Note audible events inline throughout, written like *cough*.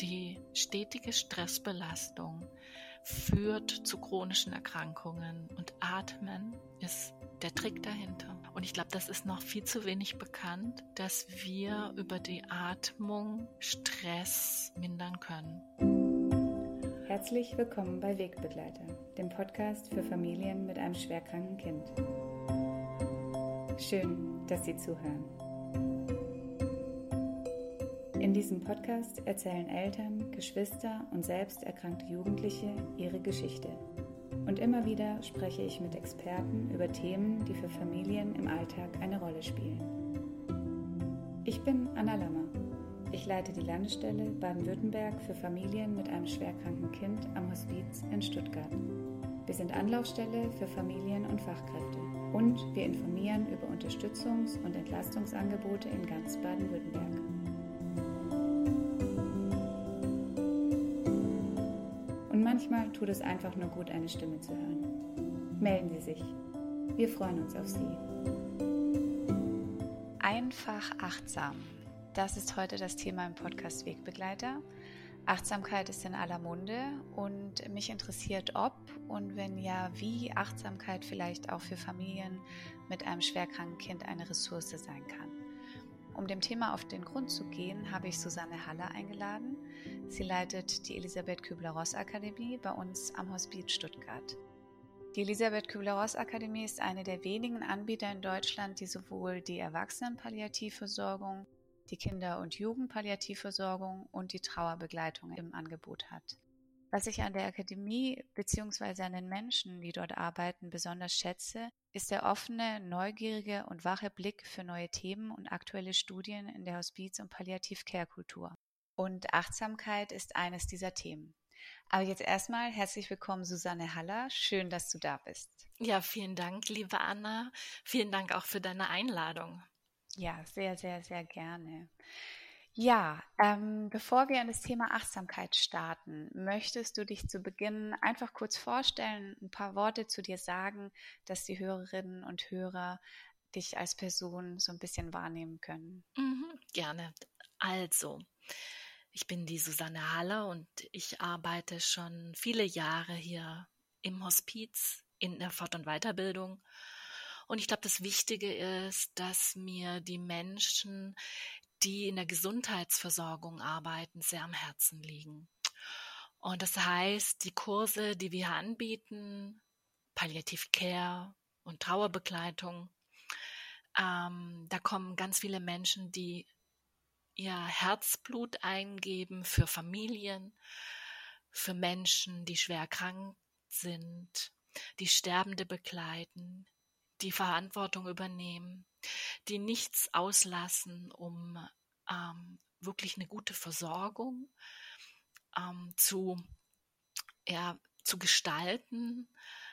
die stetige Stressbelastung führt zu chronischen Erkrankungen und Atmen ist der Trick dahinter. Und ich glaube, das ist noch viel zu wenig bekannt, dass wir über die Atmung Stress mindern können. Herzlich willkommen bei Wegbegleiter, dem Podcast für Familien mit einem schwerkranken Kind. Schön, dass Sie zuhören. In diesem Podcast erzählen Eltern, Geschwister und selbst erkrankte Jugendliche ihre Geschichte. Und immer wieder spreche ich mit Experten über Themen, die für Familien im Alltag eine Rolle spielen. Ich bin Anna Lammer. Ich leite die Landesstelle Baden-Württemberg für Familien mit einem schwerkranken Kind am Hospiz in Stuttgart. Wir sind Anlaufstelle für Familien und Fachkräfte und wir informieren über Unterstützungs- und Entlastungsangebote in ganz Baden-Württemberg. Manchmal tut es einfach nur gut, eine Stimme zu hören. Melden Sie sich. Wir freuen uns auf Sie. Einfach achtsam. Das ist heute das Thema im Podcast Wegbegleiter. Achtsamkeit ist in aller Munde und mich interessiert, ob und wenn ja, wie Achtsamkeit vielleicht auch für Familien mit einem schwerkranken Kind eine Ressource sein kann. Um dem Thema auf den Grund zu gehen, habe ich Susanne Haller eingeladen. Sie leitet die Elisabeth Kübler-Ross Akademie bei uns am Hospiz Stuttgart. Die Elisabeth Kübler-Ross Akademie ist eine der wenigen Anbieter in Deutschland, die sowohl die Erwachsenenpalliativversorgung, die Kinder- und Jugendpalliativversorgung und die Trauerbegleitung im Angebot hat. Was ich an der Akademie bzw. an den Menschen, die dort arbeiten, besonders schätze, ist der offene, neugierige und wache Blick für neue Themen und aktuelle Studien in der Hospiz- und Palliativ-Care-Kultur. Und Achtsamkeit ist eines dieser Themen. Aber jetzt erstmal herzlich willkommen, Susanne Haller. Schön, dass du da bist. Ja, vielen Dank, liebe Anna. Vielen Dank auch für deine Einladung. Ja, sehr, sehr, sehr gerne. Ja, ähm, bevor wir an das Thema Achtsamkeit starten, möchtest du dich zu Beginn einfach kurz vorstellen, ein paar Worte zu dir sagen, dass die Hörerinnen und Hörer dich als Person so ein bisschen wahrnehmen können? Mhm, gerne. Also, ich bin die Susanne Haller und ich arbeite schon viele Jahre hier im Hospiz in der Fort- und Weiterbildung. Und ich glaube, das Wichtige ist, dass mir die Menschen, die in der Gesundheitsversorgung arbeiten, sehr am Herzen liegen. Und das heißt, die Kurse, die wir anbieten, Palliative Care und Trauerbegleitung, ähm, da kommen ganz viele Menschen, die ihr Herzblut eingeben für Familien, für Menschen, die schwer krank sind, die Sterbende begleiten, die Verantwortung übernehmen, die nichts auslassen, um ähm, wirklich eine gute Versorgung ähm, zu, ja, zu gestalten,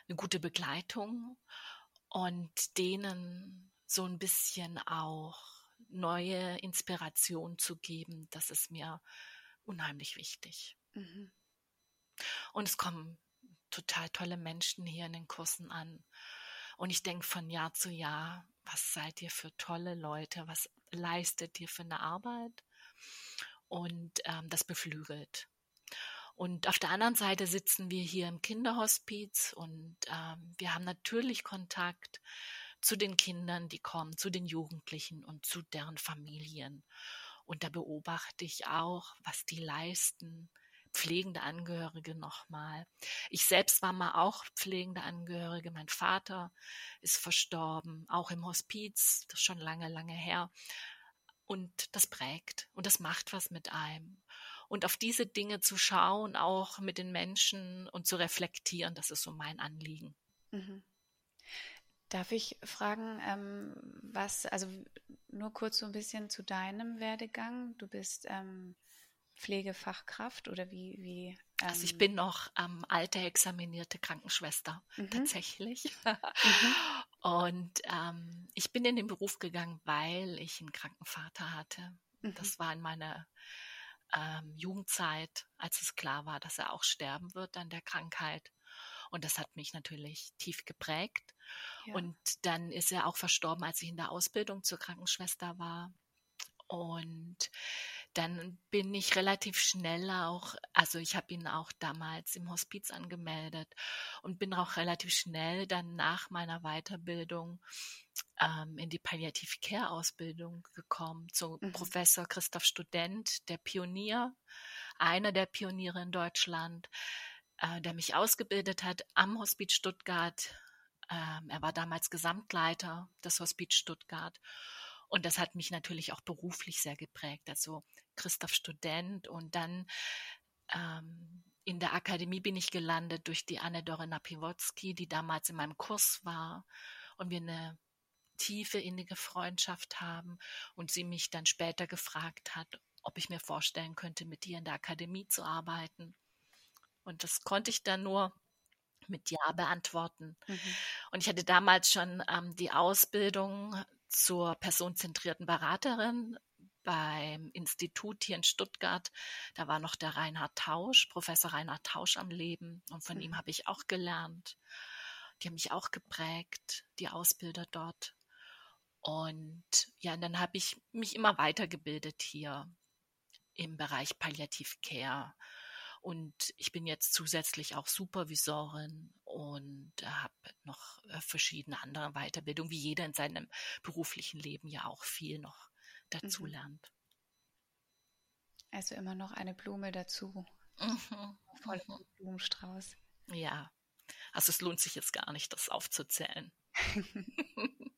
eine gute Begleitung und denen so ein bisschen auch neue Inspiration zu geben, das ist mir unheimlich wichtig. Mhm. Und es kommen total tolle Menschen hier in den Kursen an. Und ich denke von Jahr zu Jahr, was seid ihr für tolle Leute, was leistet ihr für eine Arbeit? Und ähm, das beflügelt. Und auf der anderen Seite sitzen wir hier im Kinderhospiz und ähm, wir haben natürlich Kontakt zu den Kindern, die kommen, zu den Jugendlichen und zu deren Familien. Und da beobachte ich auch, was die leisten, pflegende Angehörige nochmal. Ich selbst war mal auch pflegende Angehörige. Mein Vater ist verstorben, auch im Hospiz, das ist schon lange, lange her. Und das prägt und das macht was mit einem. Und auf diese Dinge zu schauen, auch mit den Menschen und zu reflektieren, das ist so mein Anliegen. Mhm. Darf ich fragen, ähm, was, also nur kurz so ein bisschen zu deinem Werdegang. Du bist ähm, Pflegefachkraft oder wie? wie ähm also ich ähm bin noch ähm, alte examinierte Krankenschwester mhm. tatsächlich. Mhm. Und ähm, ich bin in den Beruf gegangen, weil ich einen kranken Vater hatte. Mhm. Das war in meiner ähm, Jugendzeit, als es klar war, dass er auch sterben wird an der Krankheit. Und das hat mich natürlich tief geprägt. Ja. Und dann ist er auch verstorben, als ich in der Ausbildung zur Krankenschwester war. Und dann bin ich relativ schnell auch, also ich habe ihn auch damals im Hospiz angemeldet und bin auch relativ schnell dann nach meiner Weiterbildung ähm, in die Palliative Care Ausbildung gekommen zu mhm. Professor Christoph Student, der Pionier, einer der Pioniere in Deutschland, äh, der mich ausgebildet hat am Hospiz Stuttgart. Ähm, er war damals Gesamtleiter des Hospiz Stuttgart. Und das hat mich natürlich auch beruflich sehr geprägt. Also Christoph Student und dann ähm, in der Akademie bin ich gelandet durch die Anne-Dore Napiwotsky, die damals in meinem Kurs war und wir eine tiefe, innige Freundschaft haben und sie mich dann später gefragt hat, ob ich mir vorstellen könnte, mit ihr in der Akademie zu arbeiten. Und das konnte ich dann nur mit Ja beantworten. Mhm. Und ich hatte damals schon ähm, die Ausbildung zur personenzentrierten Beraterin beim Institut hier in Stuttgart. Da war noch der Reinhard Tausch, Professor Reinhard Tausch am Leben. Und von mhm. ihm habe ich auch gelernt. Die haben mich auch geprägt, die Ausbilder dort. Und ja, dann habe ich mich immer weitergebildet hier im Bereich Palliativ Care. Und ich bin jetzt zusätzlich auch Supervisorin und habe noch äh, verschiedene andere Weiterbildungen, wie jeder in seinem beruflichen Leben ja auch viel noch dazu mhm. lernt. Also immer noch eine Blume dazu. Mhm. Voll mhm. Blumenstrauß. Ja, also es lohnt sich jetzt gar nicht, das aufzuzählen. *laughs*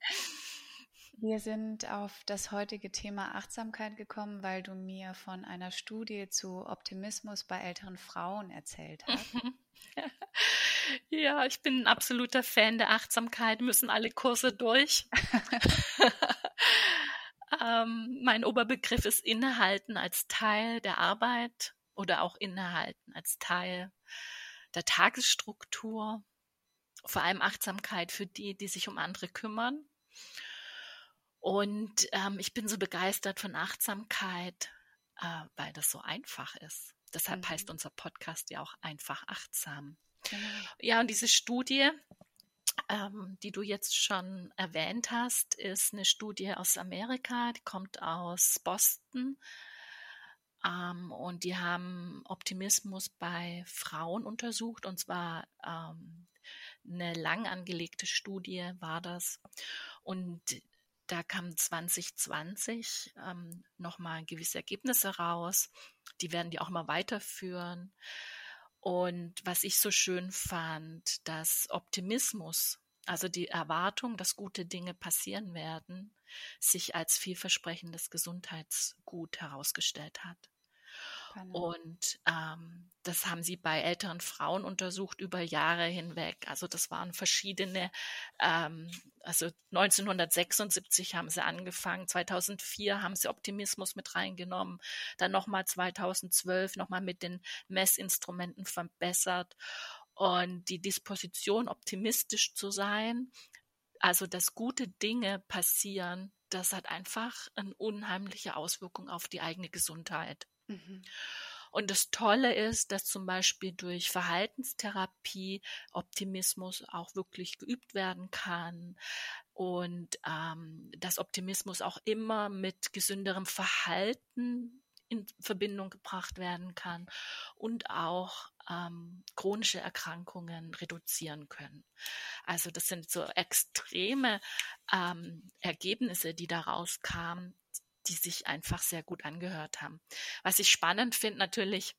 Wir sind auf das heutige Thema Achtsamkeit gekommen, weil du mir von einer Studie zu Optimismus bei älteren Frauen erzählt *laughs* hast. Ja, ich bin ein absoluter Fan der Achtsamkeit, müssen alle Kurse durch. *laughs* ähm, mein Oberbegriff ist Innehalten als Teil der Arbeit oder auch Innehalten als Teil der Tagesstruktur. Vor allem Achtsamkeit für die, die sich um andere kümmern. Und ähm, ich bin so begeistert von Achtsamkeit, äh, weil das so einfach ist. Deshalb mhm. heißt unser Podcast ja auch einfach achtsam. Genau. Ja, und diese Studie, ähm, die du jetzt schon erwähnt hast, ist eine Studie aus Amerika, die kommt aus Boston. Ähm, und die haben Optimismus bei Frauen untersucht, und zwar ähm, eine lang angelegte Studie war das. Und da kamen 2020 ähm, nochmal gewisse Ergebnisse raus. Die werden die auch mal weiterführen. Und was ich so schön fand, dass Optimismus, also die Erwartung, dass gute Dinge passieren werden, sich als vielversprechendes Gesundheitsgut herausgestellt hat. Spannend. Und ähm, das haben sie bei älteren Frauen untersucht über Jahre hinweg. Also das waren verschiedene, ähm, also 1976 haben sie angefangen, 2004 haben sie Optimismus mit reingenommen, dann nochmal 2012 nochmal mit den Messinstrumenten verbessert und die Disposition, optimistisch zu sein, also dass gute Dinge passieren, das hat einfach eine unheimliche Auswirkung auf die eigene Gesundheit. Mhm. Und das Tolle ist, dass zum Beispiel durch Verhaltenstherapie Optimismus auch wirklich geübt werden kann und ähm, dass Optimismus auch immer mit gesünderem Verhalten in Verbindung gebracht werden kann und auch ähm, chronische Erkrankungen reduzieren können. Also das sind so extreme ähm, Ergebnisse, die daraus kamen, die sich einfach sehr gut angehört haben. Was ich spannend finde natürlich,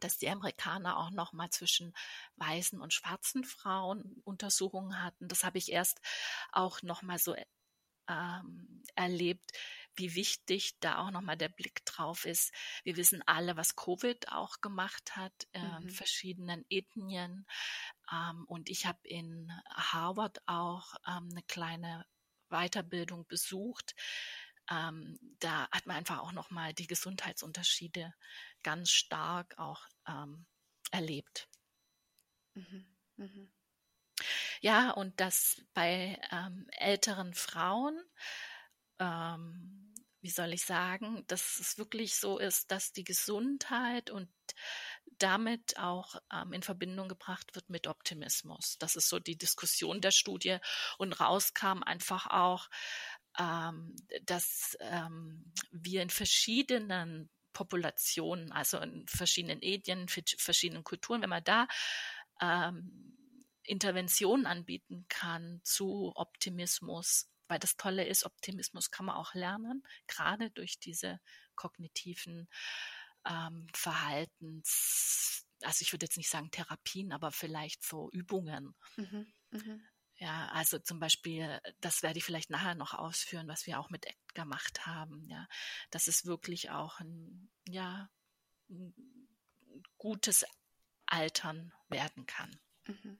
dass die Amerikaner auch noch mal zwischen weißen und schwarzen Frauen Untersuchungen hatten. Das habe ich erst auch noch mal so ähm, erlebt, wie wichtig da auch noch mal der Blick drauf ist. Wir wissen alle, was Covid auch gemacht hat in mhm. verschiedenen Ethnien. Ähm, und ich habe in Harvard auch ähm, eine kleine Weiterbildung besucht ähm, da hat man einfach auch nochmal die Gesundheitsunterschiede ganz stark auch ähm, erlebt. Mhm. Mhm. Ja, und das bei ähm, älteren Frauen, ähm, wie soll ich sagen, dass es wirklich so ist, dass die Gesundheit und damit auch ähm, in Verbindung gebracht wird mit Optimismus. Das ist so die Diskussion der Studie und rauskam einfach auch, ähm, dass ähm, wir in verschiedenen Populationen, also in verschiedenen Edien, verschiedenen Kulturen, wenn man da ähm, Interventionen anbieten kann zu Optimismus, weil das Tolle ist, Optimismus kann man auch lernen, gerade durch diese kognitiven ähm, Verhaltens, also ich würde jetzt nicht sagen Therapien, aber vielleicht so Übungen. Mhm, mh. Ja, also zum Beispiel, das werde ich vielleicht nachher noch ausführen, was wir auch mit ACT gemacht haben. Ja, dass es wirklich auch ein, ja, ein gutes Altern werden kann. Mhm.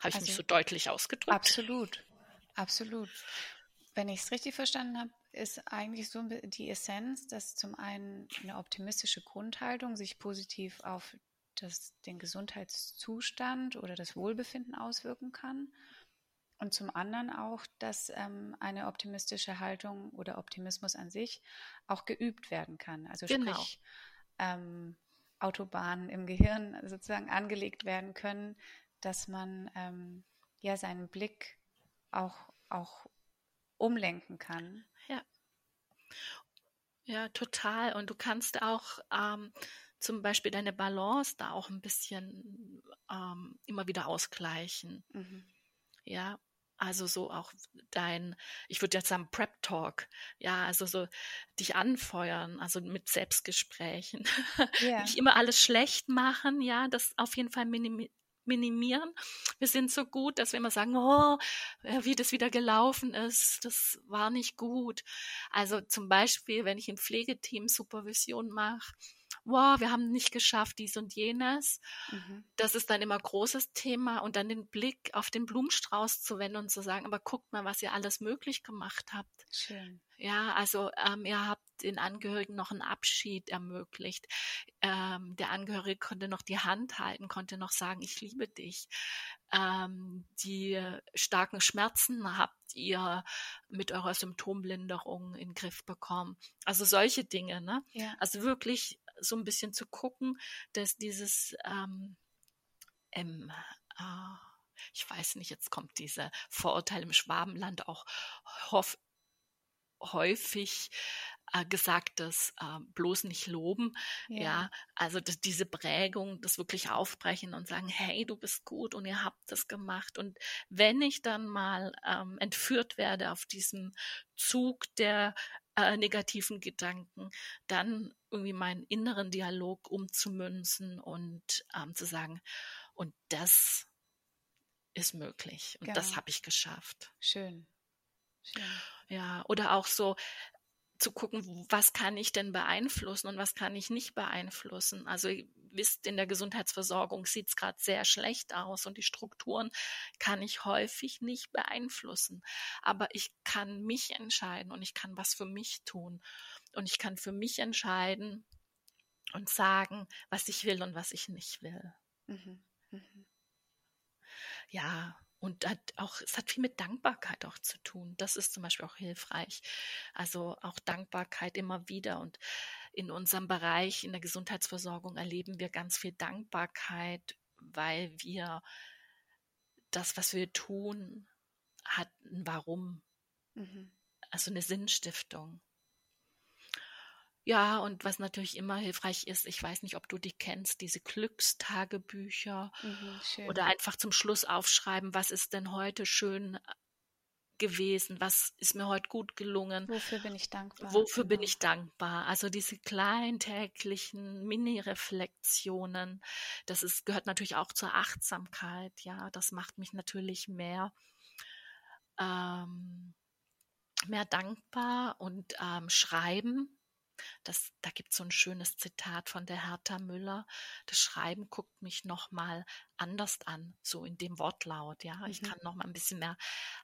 Habe ich also, mich so deutlich ausgedrückt? Absolut, absolut. Wenn ich es richtig verstanden habe, ist eigentlich so die Essenz, dass zum einen eine optimistische Grundhaltung sich positiv auf das, den Gesundheitszustand oder das Wohlbefinden auswirken kann. Und zum anderen auch, dass ähm, eine optimistische Haltung oder Optimismus an sich auch geübt werden kann. Also genau. sprich, ähm, Autobahnen im Gehirn *laughs* sozusagen angelegt werden können, dass man ähm, ja seinen Blick auch, auch umlenken kann. Ja. Ja, total. Und du kannst auch ähm, zum Beispiel deine Balance da auch ein bisschen ähm, immer wieder ausgleichen. Mhm. Ja, also so auch dein, ich würde jetzt sagen Prep Talk, ja, also so dich anfeuern, also mit Selbstgesprächen. *laughs* Yeah. Nicht immer alles schlecht machen, ja, das auf jeden Fall minimi minimieren. Wir sind so gut, dass wir immer sagen, oh, wie das wieder gelaufen ist, das war nicht gut. Also zum Beispiel, wenn ich im Pflegeteam Supervision mache, wow, wir haben nicht geschafft, dies und jenes. Mhm. Das ist dann immer großes Thema und dann den Blick auf den Blumenstrauß zu wenden und zu sagen, aber guckt mal, was ihr alles möglich gemacht habt. Schön. Ja, also ähm, ihr habt den Angehörigen noch einen Abschied ermöglicht. Ähm, der Angehörige konnte noch die Hand halten, konnte noch sagen, ich liebe dich. Ähm, die starken Schmerzen habt ihr mit eurer Symptomlinderung in den Griff bekommen. Also solche Dinge, ne? Ja. Also wirklich so ein bisschen zu gucken, dass dieses ähm, ähm, äh, ich weiß nicht, jetzt kommt diese Vorurteil im Schwabenland auch hoff, häufig äh, gesagtes äh, bloß nicht loben. Ja, ja also das, diese Prägung, das wirklich aufbrechen und sagen, hey, du bist gut und ihr habt das gemacht. Und wenn ich dann mal ähm, entführt werde auf diesem Zug der äh, negativen Gedanken, dann irgendwie meinen inneren Dialog umzumünzen und ähm, zu sagen, und das ist möglich und genau. das habe ich geschafft. Schön. Schön. Ja, oder auch so zu gucken, was kann ich denn beeinflussen und was kann ich nicht beeinflussen. Also ihr wisst, in der Gesundheitsversorgung sieht es gerade sehr schlecht aus und die Strukturen kann ich häufig nicht beeinflussen. Aber ich kann mich entscheiden und ich kann was für mich tun. Und ich kann für mich entscheiden und sagen, was ich will und was ich nicht will. Mhm. Mhm. Ja, und hat auch, es hat viel mit Dankbarkeit auch zu tun. Das ist zum Beispiel auch hilfreich. Also auch Dankbarkeit immer wieder. Und in unserem Bereich, in der Gesundheitsversorgung, erleben wir ganz viel Dankbarkeit, weil wir das, was wir tun, hat ein Warum. Mhm. Also eine Sinnstiftung. Ja, und was natürlich immer hilfreich ist, ich weiß nicht, ob du die kennst, diese Glückstagebücher mhm, oder einfach zum Schluss aufschreiben, was ist denn heute schön äh, gewesen, was ist mir heute gut gelungen. Wofür bin ich dankbar? Wofür genau. bin ich dankbar? Also diese kleinen täglichen Mini-Reflexionen, das ist, gehört natürlich auch zur Achtsamkeit, ja, das macht mich natürlich mehr, ähm, mehr dankbar und ähm, schreiben das, da gibt es so ein schönes Zitat von der Hertha Müller. Das Schreiben guckt mich nochmal anders an, so in dem Wortlaut. Ja, mhm. ich kann nochmal ein bisschen mehr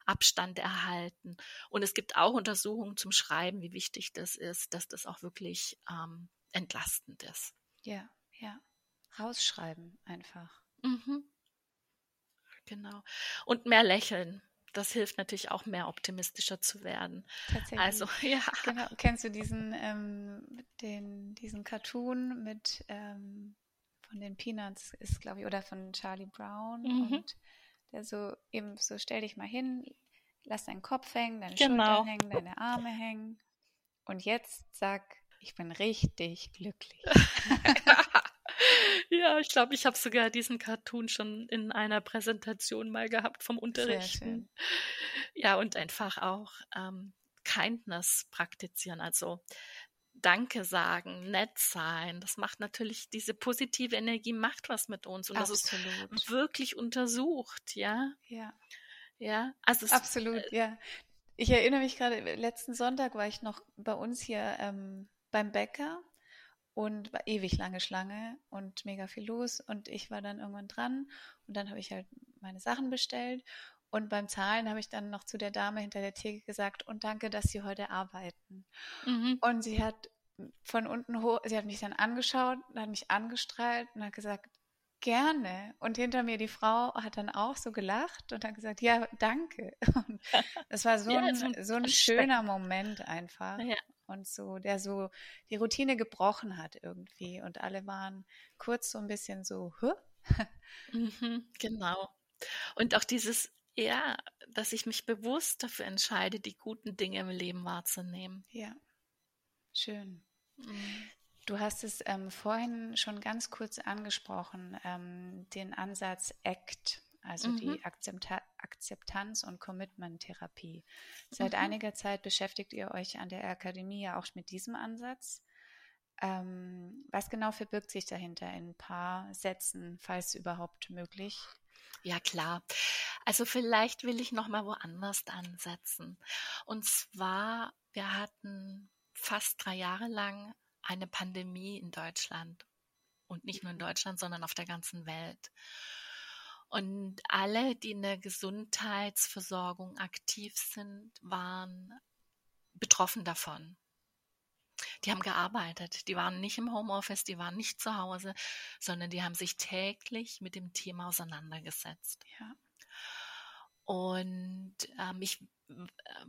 Abstand erhalten. Und es gibt auch Untersuchungen zum Schreiben, wie wichtig das ist, dass das auch wirklich ähm, entlastend ist. Ja, ja. Rausschreiben einfach. Mhm. Genau. Und mehr lächeln das hilft natürlich auch mehr optimistischer zu werden. Tatsächlich. Also, *laughs* ja. Genau. Kennst du diesen, ähm, den, diesen Cartoon mit ähm, von den Peanuts ist, glaube ich, oder von Charlie Brown mhm. und der so eben so stell dich mal hin, lass deinen Kopf hängen, deine genau. Schultern hängen, deine Arme hängen. Und jetzt sag, ich bin richtig glücklich. *laughs* *laughs* ja, ich glaube, ich habe sogar diesen Cartoon schon in einer Präsentation mal gehabt vom Unterrichten. Ja, und einfach auch ähm, Kindness praktizieren, also Danke sagen, nett sein. Das macht natürlich, diese positive Energie macht was mit uns. Und Absolut. das ist wirklich untersucht, ja. Ja. Ja, also es, Absolut, äh, ja. Ich erinnere mich gerade, letzten Sonntag war ich noch bei uns hier ähm, beim Bäcker und war ewig lange Schlange und mega viel los. Und ich war dann irgendwann dran und dann habe ich halt meine Sachen bestellt. Und beim Zahlen habe ich dann noch zu der Dame hinter der Theke gesagt, und danke, dass Sie heute arbeiten. Mhm. Und sie hat von unten hoch, sie hat mich dann angeschaut, hat mich angestrahlt und hat gesagt, gerne. Und hinter mir die Frau hat dann auch so gelacht und hat gesagt, ja, danke. *laughs* Und das war so ja, ein, so ein, schöner Moment einfach. Ja. Und so, der so die Routine gebrochen hat irgendwie. Und alle waren kurz so ein bisschen so, Hö? Mhm, genau. Und auch dieses, ja, dass ich mich bewusst dafür entscheide, die guten Dinge im Leben wahrzunehmen. Ja. Schön. Mhm. Du hast es ähm, vorhin schon ganz kurz angesprochen, ähm, den Ansatz ACT, also mhm. die Akzepta Akzeptanz- und Commitment-Therapie. Seit mhm. einiger Zeit beschäftigt ihr euch an der Akademie ja auch mit diesem Ansatz. Ähm, was genau verbirgt sich dahinter in ein paar Sätzen, falls überhaupt möglich? Ja, klar. Also vielleicht will ich noch mal woanders ansetzen. Und zwar, wir hatten fast drei Jahre lang eine Pandemie in Deutschland. Und nicht nur in Deutschland, sondern auf der ganzen Welt. Und alle, die in der Gesundheitsversorgung aktiv sind, waren betroffen davon. Die haben gearbeitet, die waren nicht im Homeoffice, die waren nicht zu Hause, sondern die haben sich täglich mit dem Thema auseinandergesetzt. Ja. Und ähm, ich ähm,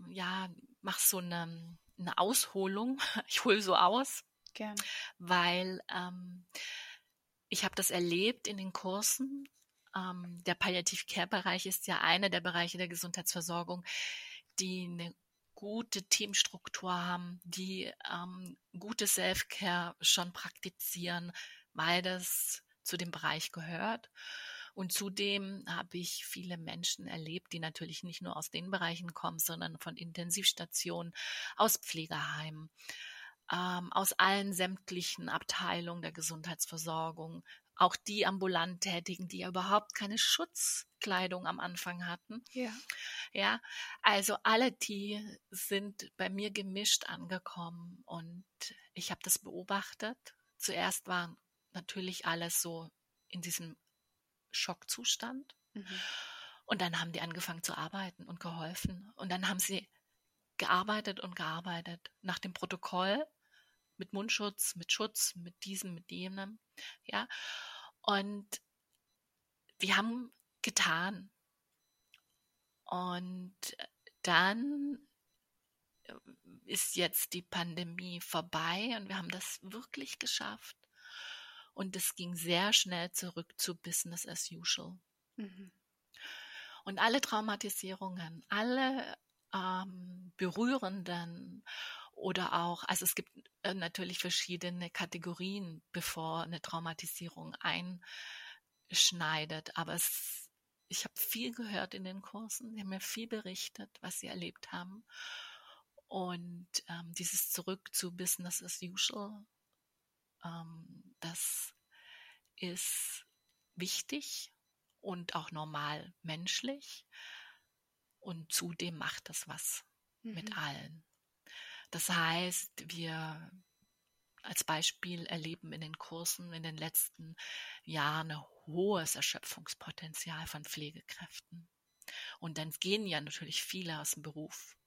ja, mache so eine, eine Ausholung. *laughs* Ich hole so aus. Gern. Weil ähm, ich habe das erlebt in den Kursen. Ähm, der Palliativ-Care-Bereich ist ja einer der Bereiche der Gesundheitsversorgung, die eine gute Teamstruktur haben, die ähm, gute Self-Care schon praktizieren, weil das zu dem Bereich gehört. Und zudem habe ich viele Menschen erlebt, die natürlich nicht nur aus den Bereichen kommen, sondern von Intensivstationen, aus Pflegeheimen, ähm, aus allen sämtlichen Abteilungen der Gesundheitsversorgung, auch die ambulant Tätigen, die ja überhaupt keine Schutzkleidung am Anfang hatten. Ja. Ja, also alle die sind bei mir gemischt angekommen und ich habe das beobachtet. Zuerst war natürlich alles so in diesem Schockzustand. Mhm. Und dann haben die angefangen zu arbeiten und geholfen. Und dann haben sie gearbeitet und gearbeitet nach dem Protokoll mit Mundschutz, mit Schutz, mit diesem, mit jenem. Ja. Und wir haben getan. Und dann ist jetzt die Pandemie vorbei und wir haben das wirklich geschafft. Und es ging sehr schnell zurück zu Business as usual. Mhm. Und alle Traumatisierungen, alle ähm, berührenden oder auch, also es gibt äh, natürlich verschiedene Kategorien, bevor eine Traumatisierung einschneidet, aber es, ich habe viel gehört in den Kursen, sie haben mir viel berichtet, was sie erlebt haben. Und ähm, dieses Zurück zu Business as usual ähm, das ist wichtig und auch normal menschlich. Und zudem macht das was mhm. mit allen. Das heißt, wir als Beispiel erleben in den Kursen in den letzten Jahren ein hohes Erschöpfungspotenzial von Pflegekräften. Und dann gehen ja natürlich viele aus dem Beruf,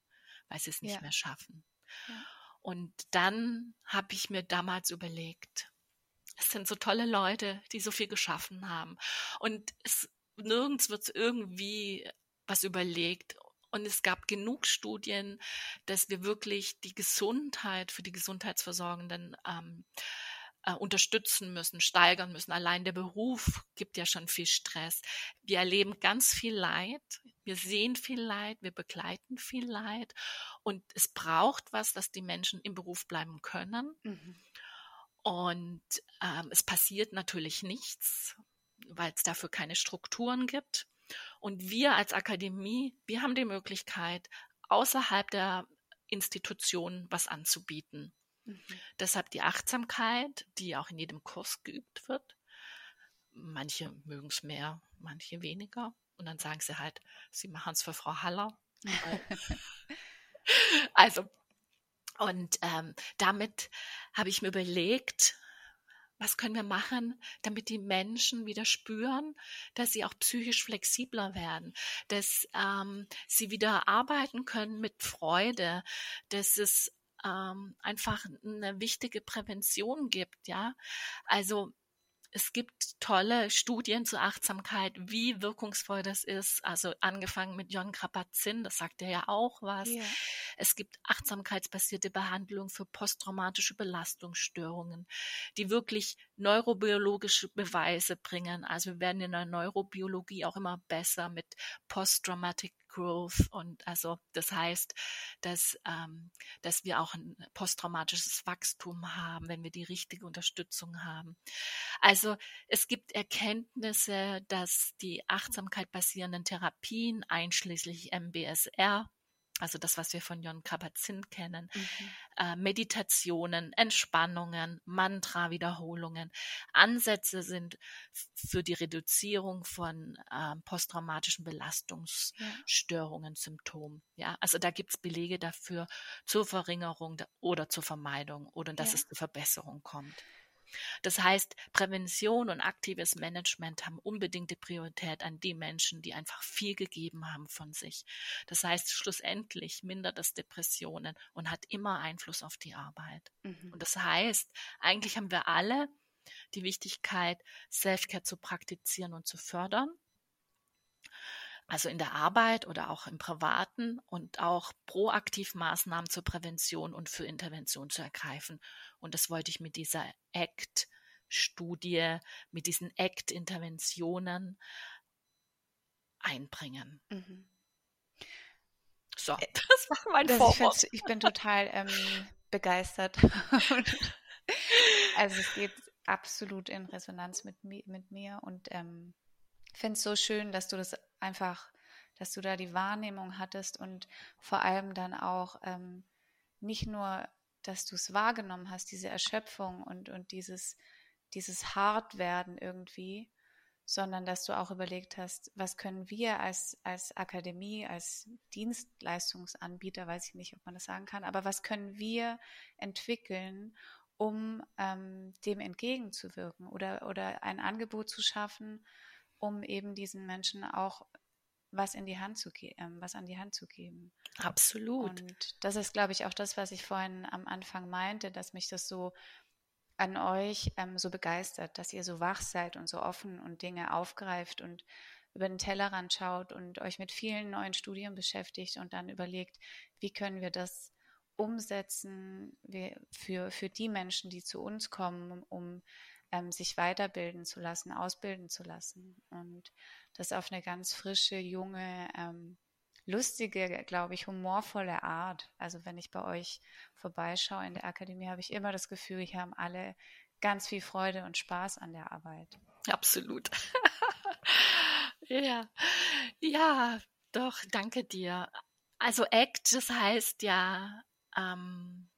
weil sie es nicht ja. mehr schaffen. Ja. Und dann habe ich mir damals überlegt, es sind so tolle Leute, die so viel geschaffen haben. Und es, nirgends wird irgendwie was überlegt. Und es gab genug Studien, dass wir wirklich die Gesundheit für die Gesundheitsversorgenden ähm, äh, unterstützen müssen, steigern müssen. Allein der Beruf gibt ja schon viel Stress. Wir erleben ganz viel Leid Wir sehen viel Leid, wir begleiten viel Leid und es braucht was, dass die Menschen im Beruf bleiben können. Mhm. Und ähm, es passiert natürlich nichts, weil es dafür keine Strukturen gibt. Und wir als Akademie, wir haben die Möglichkeit, außerhalb der Institutionen was anzubieten. Mhm. Deshalb die Achtsamkeit, die auch in jedem Kurs geübt wird. Manche mögen es mehr, manche weniger. Und dann sagen sie halt, sie machen es für Frau Haller. *laughs* *laughs* also, und ähm, damit habe ich mir überlegt, was können wir machen, damit die Menschen wieder spüren, dass sie auch psychisch flexibler werden, dass ähm, sie wieder arbeiten können mit Freude, dass es ähm, einfach eine wichtige Prävention gibt, ja. Also es gibt tolle Studien zur Achtsamkeit, wie wirkungsvoll das ist. Also angefangen mit John Krapazin, das sagt er ja auch was. Yeah. Es gibt achtsamkeitsbasierte Behandlung für posttraumatische Belastungsstörungen, die wirklich neurobiologische Beweise bringen. Also wir werden in der Neurobiologie auch immer besser mit Posttraumatic Growth und also das heißt, dass, ähm, dass wir auch ein posttraumatisches Wachstum haben, wenn wir die richtige Unterstützung haben. Also es gibt Erkenntnisse, dass die Achtsamkeit basierenden Therapien einschließlich MBSR also das, was wir von Jon Kabat-Zinn kennen, mhm. äh, Meditationen, Entspannungen, Mantra-Wiederholungen, Ansätze sind für die Reduzierung von äh, posttraumatischen Belastungsstörungen, ja. Symptomen. Ja, also da gibt es Belege dafür zur Verringerung oder zur Vermeidung oder dass ja. es zur Verbesserung kommt. Das heißt, Prävention und aktives Management haben unbedingte Priorität an die Menschen, die einfach viel gegeben haben von sich. Das heißt, schlussendlich mindert es Depressionen und hat immer Einfluss auf die Arbeit. Mhm. Und das heißt, eigentlich haben wir alle die Wichtigkeit, Selfcare zu praktizieren und zu fördern also in der Arbeit oder auch im Privaten und auch proaktiv Maßnahmen zur Prävention und für Intervention zu ergreifen. Und das wollte ich mit dieser ACT-Studie, mit diesen ACT-Interventionen einbringen. Mhm. So, *laughs* das war mein Vorwort. Ich, ich, bin total ähm, begeistert. *laughs* also es geht absolut in Resonanz mit, mit mir und ähm, finde es so schön, dass du das einfach, dass du da die Wahrnehmung hattest und vor allem dann auch ähm, nicht nur, dass du es wahrgenommen hast, diese Erschöpfung und, und dieses, dieses Hartwerden irgendwie, sondern dass du auch überlegt hast, was können wir als, als Akademie, als Dienstleistungsanbieter, weiß ich nicht, ob man das sagen kann, aber was können wir entwickeln, um ähm, dem entgegenzuwirken oder, oder ein Angebot zu schaffen, um eben diesen Menschen auch was in die Hand zu geben, was an die Hand zu geben. Absolut. Und das ist, glaube ich, auch das, was ich vorhin am Anfang meinte, dass mich das so an euch ähm, so begeistert, dass ihr so wach seid und so offen und Dinge aufgreift und über den Tellerrand schaut und euch mit vielen neuen Studien beschäftigt und dann überlegt, wie können wir das umsetzen für, für die Menschen, die zu uns kommen, um ähm, sich weiterbilden zu lassen, ausbilden zu lassen. Und das auf eine ganz frische, junge, ähm, lustige, glaube ich, humorvolle Art. Also wenn ich bei euch vorbeischaue in der Akademie, habe ich immer das Gefühl, wir haben alle ganz viel Freude und Spaß an der Arbeit. Absolut. *laughs* ja, ja, doch, danke dir. Also ACT, das heißt ja ähm,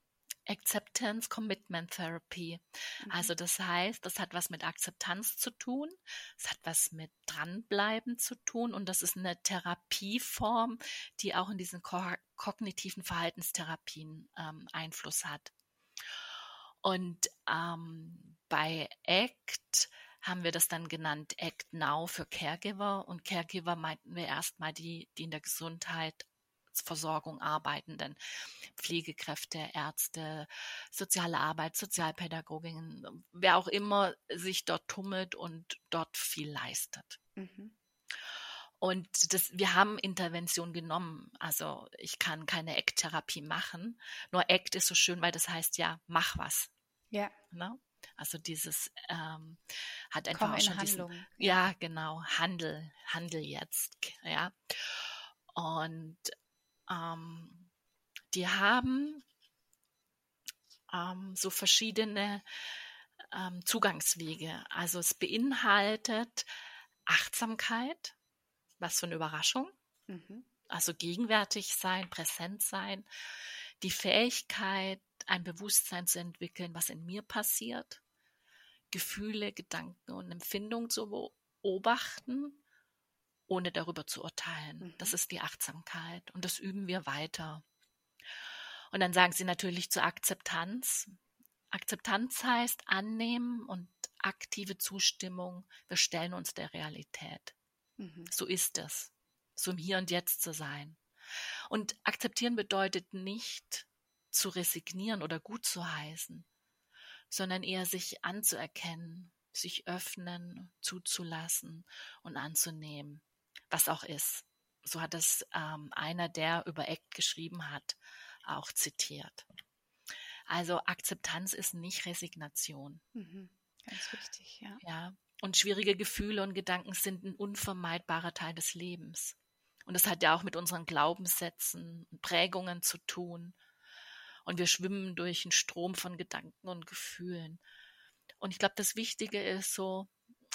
Acceptance Commitment Therapy. Mhm. Also das heißt, das hat was mit Akzeptanz zu tun, es hat was mit dranbleiben zu tun und das ist eine Therapieform, die auch in diesen ko kognitiven Verhaltenstherapien ähm, Einfluss hat. Und ähm, bei ACT haben wir das dann genannt ACT Now für Caregiver und Caregiver meinten wir erstmal die, die in der Gesundheit Versorgung arbeitenden Pflegekräfte, Ärzte, soziale Arbeit, Sozialpädagoginnen, wer auch immer sich dort tummelt und dort viel leistet. Mhm. Und das, wir haben Intervention genommen. Also ich kann keine ACT-Therapie machen. Nur ACT ist so schön, weil das heißt ja, mach was. Ja. Ne? Also dieses ähm, hat einfach Komm auch schon diesen, ja genau Handel, Handel jetzt, ja. Und ähm, die haben ähm, so verschiedene ähm, Zugangswege. Also es beinhaltet Achtsamkeit, was für eine Überraschung. Mhm. Also gegenwärtig sein, präsent sein, die Fähigkeit, ein Bewusstsein zu entwickeln, was in mir passiert, Gefühle, Gedanken und Empfindungen zu beobachten, ohne darüber zu urteilen. Mhm. Das ist die Achtsamkeit und das üben wir weiter. Und dann sagen sie natürlich zur Akzeptanz. Akzeptanz heißt annehmen und aktive Zustimmung. Wir stellen uns der Realität. Mhm. So ist es. So im Hier und Jetzt zu sein. Und akzeptieren bedeutet nicht zu resignieren oder gut zu heißen, sondern eher sich anzuerkennen, sich öffnen, zuzulassen und anzunehmen, was auch ist. So hat es ähm, einer, der über Act geschrieben hat, auch zitiert. Also Akzeptanz ist nicht Resignation. Mhm. Ganz wichtig, ja. Ja. Und schwierige Gefühle und Gedanken sind ein unvermeidbarer Teil des Lebens. Und das hat ja auch mit unseren Glaubenssätzen und Prägungen zu tun. Und wir schwimmen durch einen Strom von Gedanken und Gefühlen. Und ich glaube, das Wichtige ist so,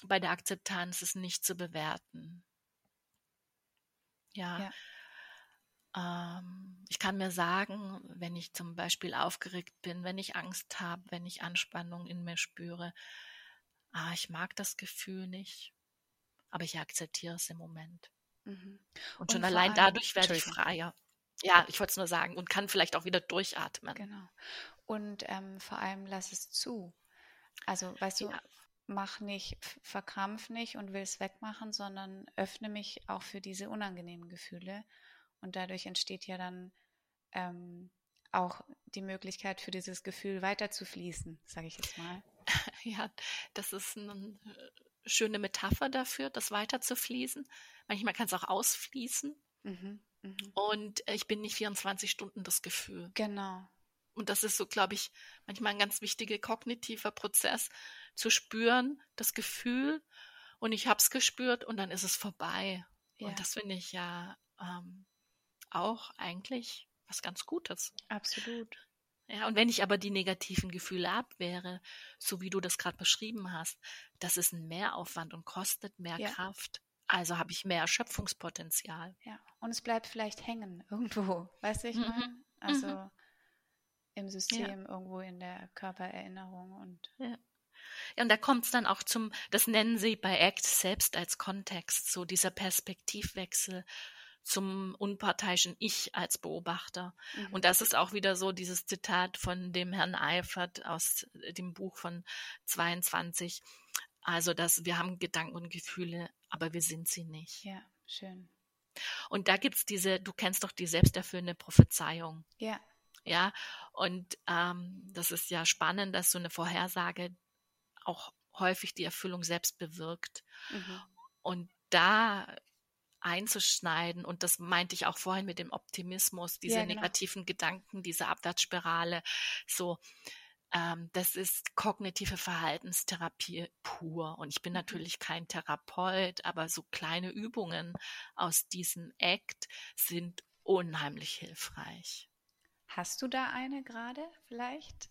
bei der Akzeptanz es nicht zu bewerten. Ja. ja. Ähm, ich kann mir sagen, wenn ich zum Beispiel aufgeregt bin, wenn ich Angst habe, wenn ich Anspannung in mir spüre, ah, ich mag das Gefühl nicht, aber ich akzeptiere es im Moment. Mhm. Und, und schon allein dadurch werde ich freier. Ja, ich wollte es nur sagen und kann vielleicht auch wieder durchatmen. Genau. Und ähm, vor allem lass es zu. Also, weißt du, mach nicht, verkrampf nicht und will es wegmachen, sondern öffne mich auch für diese unangenehmen Gefühle. Und dadurch entsteht ja dann ähm, auch die Möglichkeit für dieses Gefühl weiter zu fließen, sage ich jetzt mal. *laughs* Ja, das ist eine äh, schöne Metapher dafür, das weiter zu fließen. Manchmal kann es auch ausfließen. Mhm, mh. Und ich bin nicht 24 Stunden das Gefühl. Genau. Und das ist so, glaube ich, manchmal ein ganz wichtiger kognitiver Prozess, zu spüren, das Gefühl. Und ich habe es gespürt und dann ist es vorbei. Ja. Und das finde ich ja ähm, auch eigentlich was ganz Gutes. Absolut. Ja, und wenn ich aber die negativen Gefühle abwehre, so wie du das gerade beschrieben hast, das ist ein Mehraufwand und kostet mehr ja. Kraft. Also habe ich mehr Erschöpfungspotenzial. Ja, und es bleibt vielleicht hängen irgendwo, weißt du, ich meine? Mhm. Also mhm. Im System, ja. irgendwo in der Körpererinnerung und. Ja. Ja, und da kommt es dann auch zum, das nennen sie bei ACT selbst als Kontext, so dieser Perspektivwechsel zum unparteiischen Ich als Beobachter. Mhm. Und das ist auch wieder so dieses Zitat von dem Herrn Eifert aus dem Buch von 22. Also, dass wir haben Gedanken und Gefühle, aber wir sind sie nicht. Ja, schön. Und da gibt es diese, du kennst doch die selbsterfüllende Prophezeiung. Ja. Ja, und ähm, das ist ja spannend, dass so eine Vorhersage auch häufig die Erfüllung selbst bewirkt. Mhm. Und da einzuschneiden, und das meinte ich auch vorhin mit dem Optimismus, diese ja, genau. negativen Gedanken, diese Abwärtspirale, so ähm, das ist kognitive Verhaltenstherapie pur. Und ich bin mhm. natürlich kein Therapeut, aber so kleine Übungen aus diesem Act sind unheimlich hilfreich. Hast du da eine gerade vielleicht?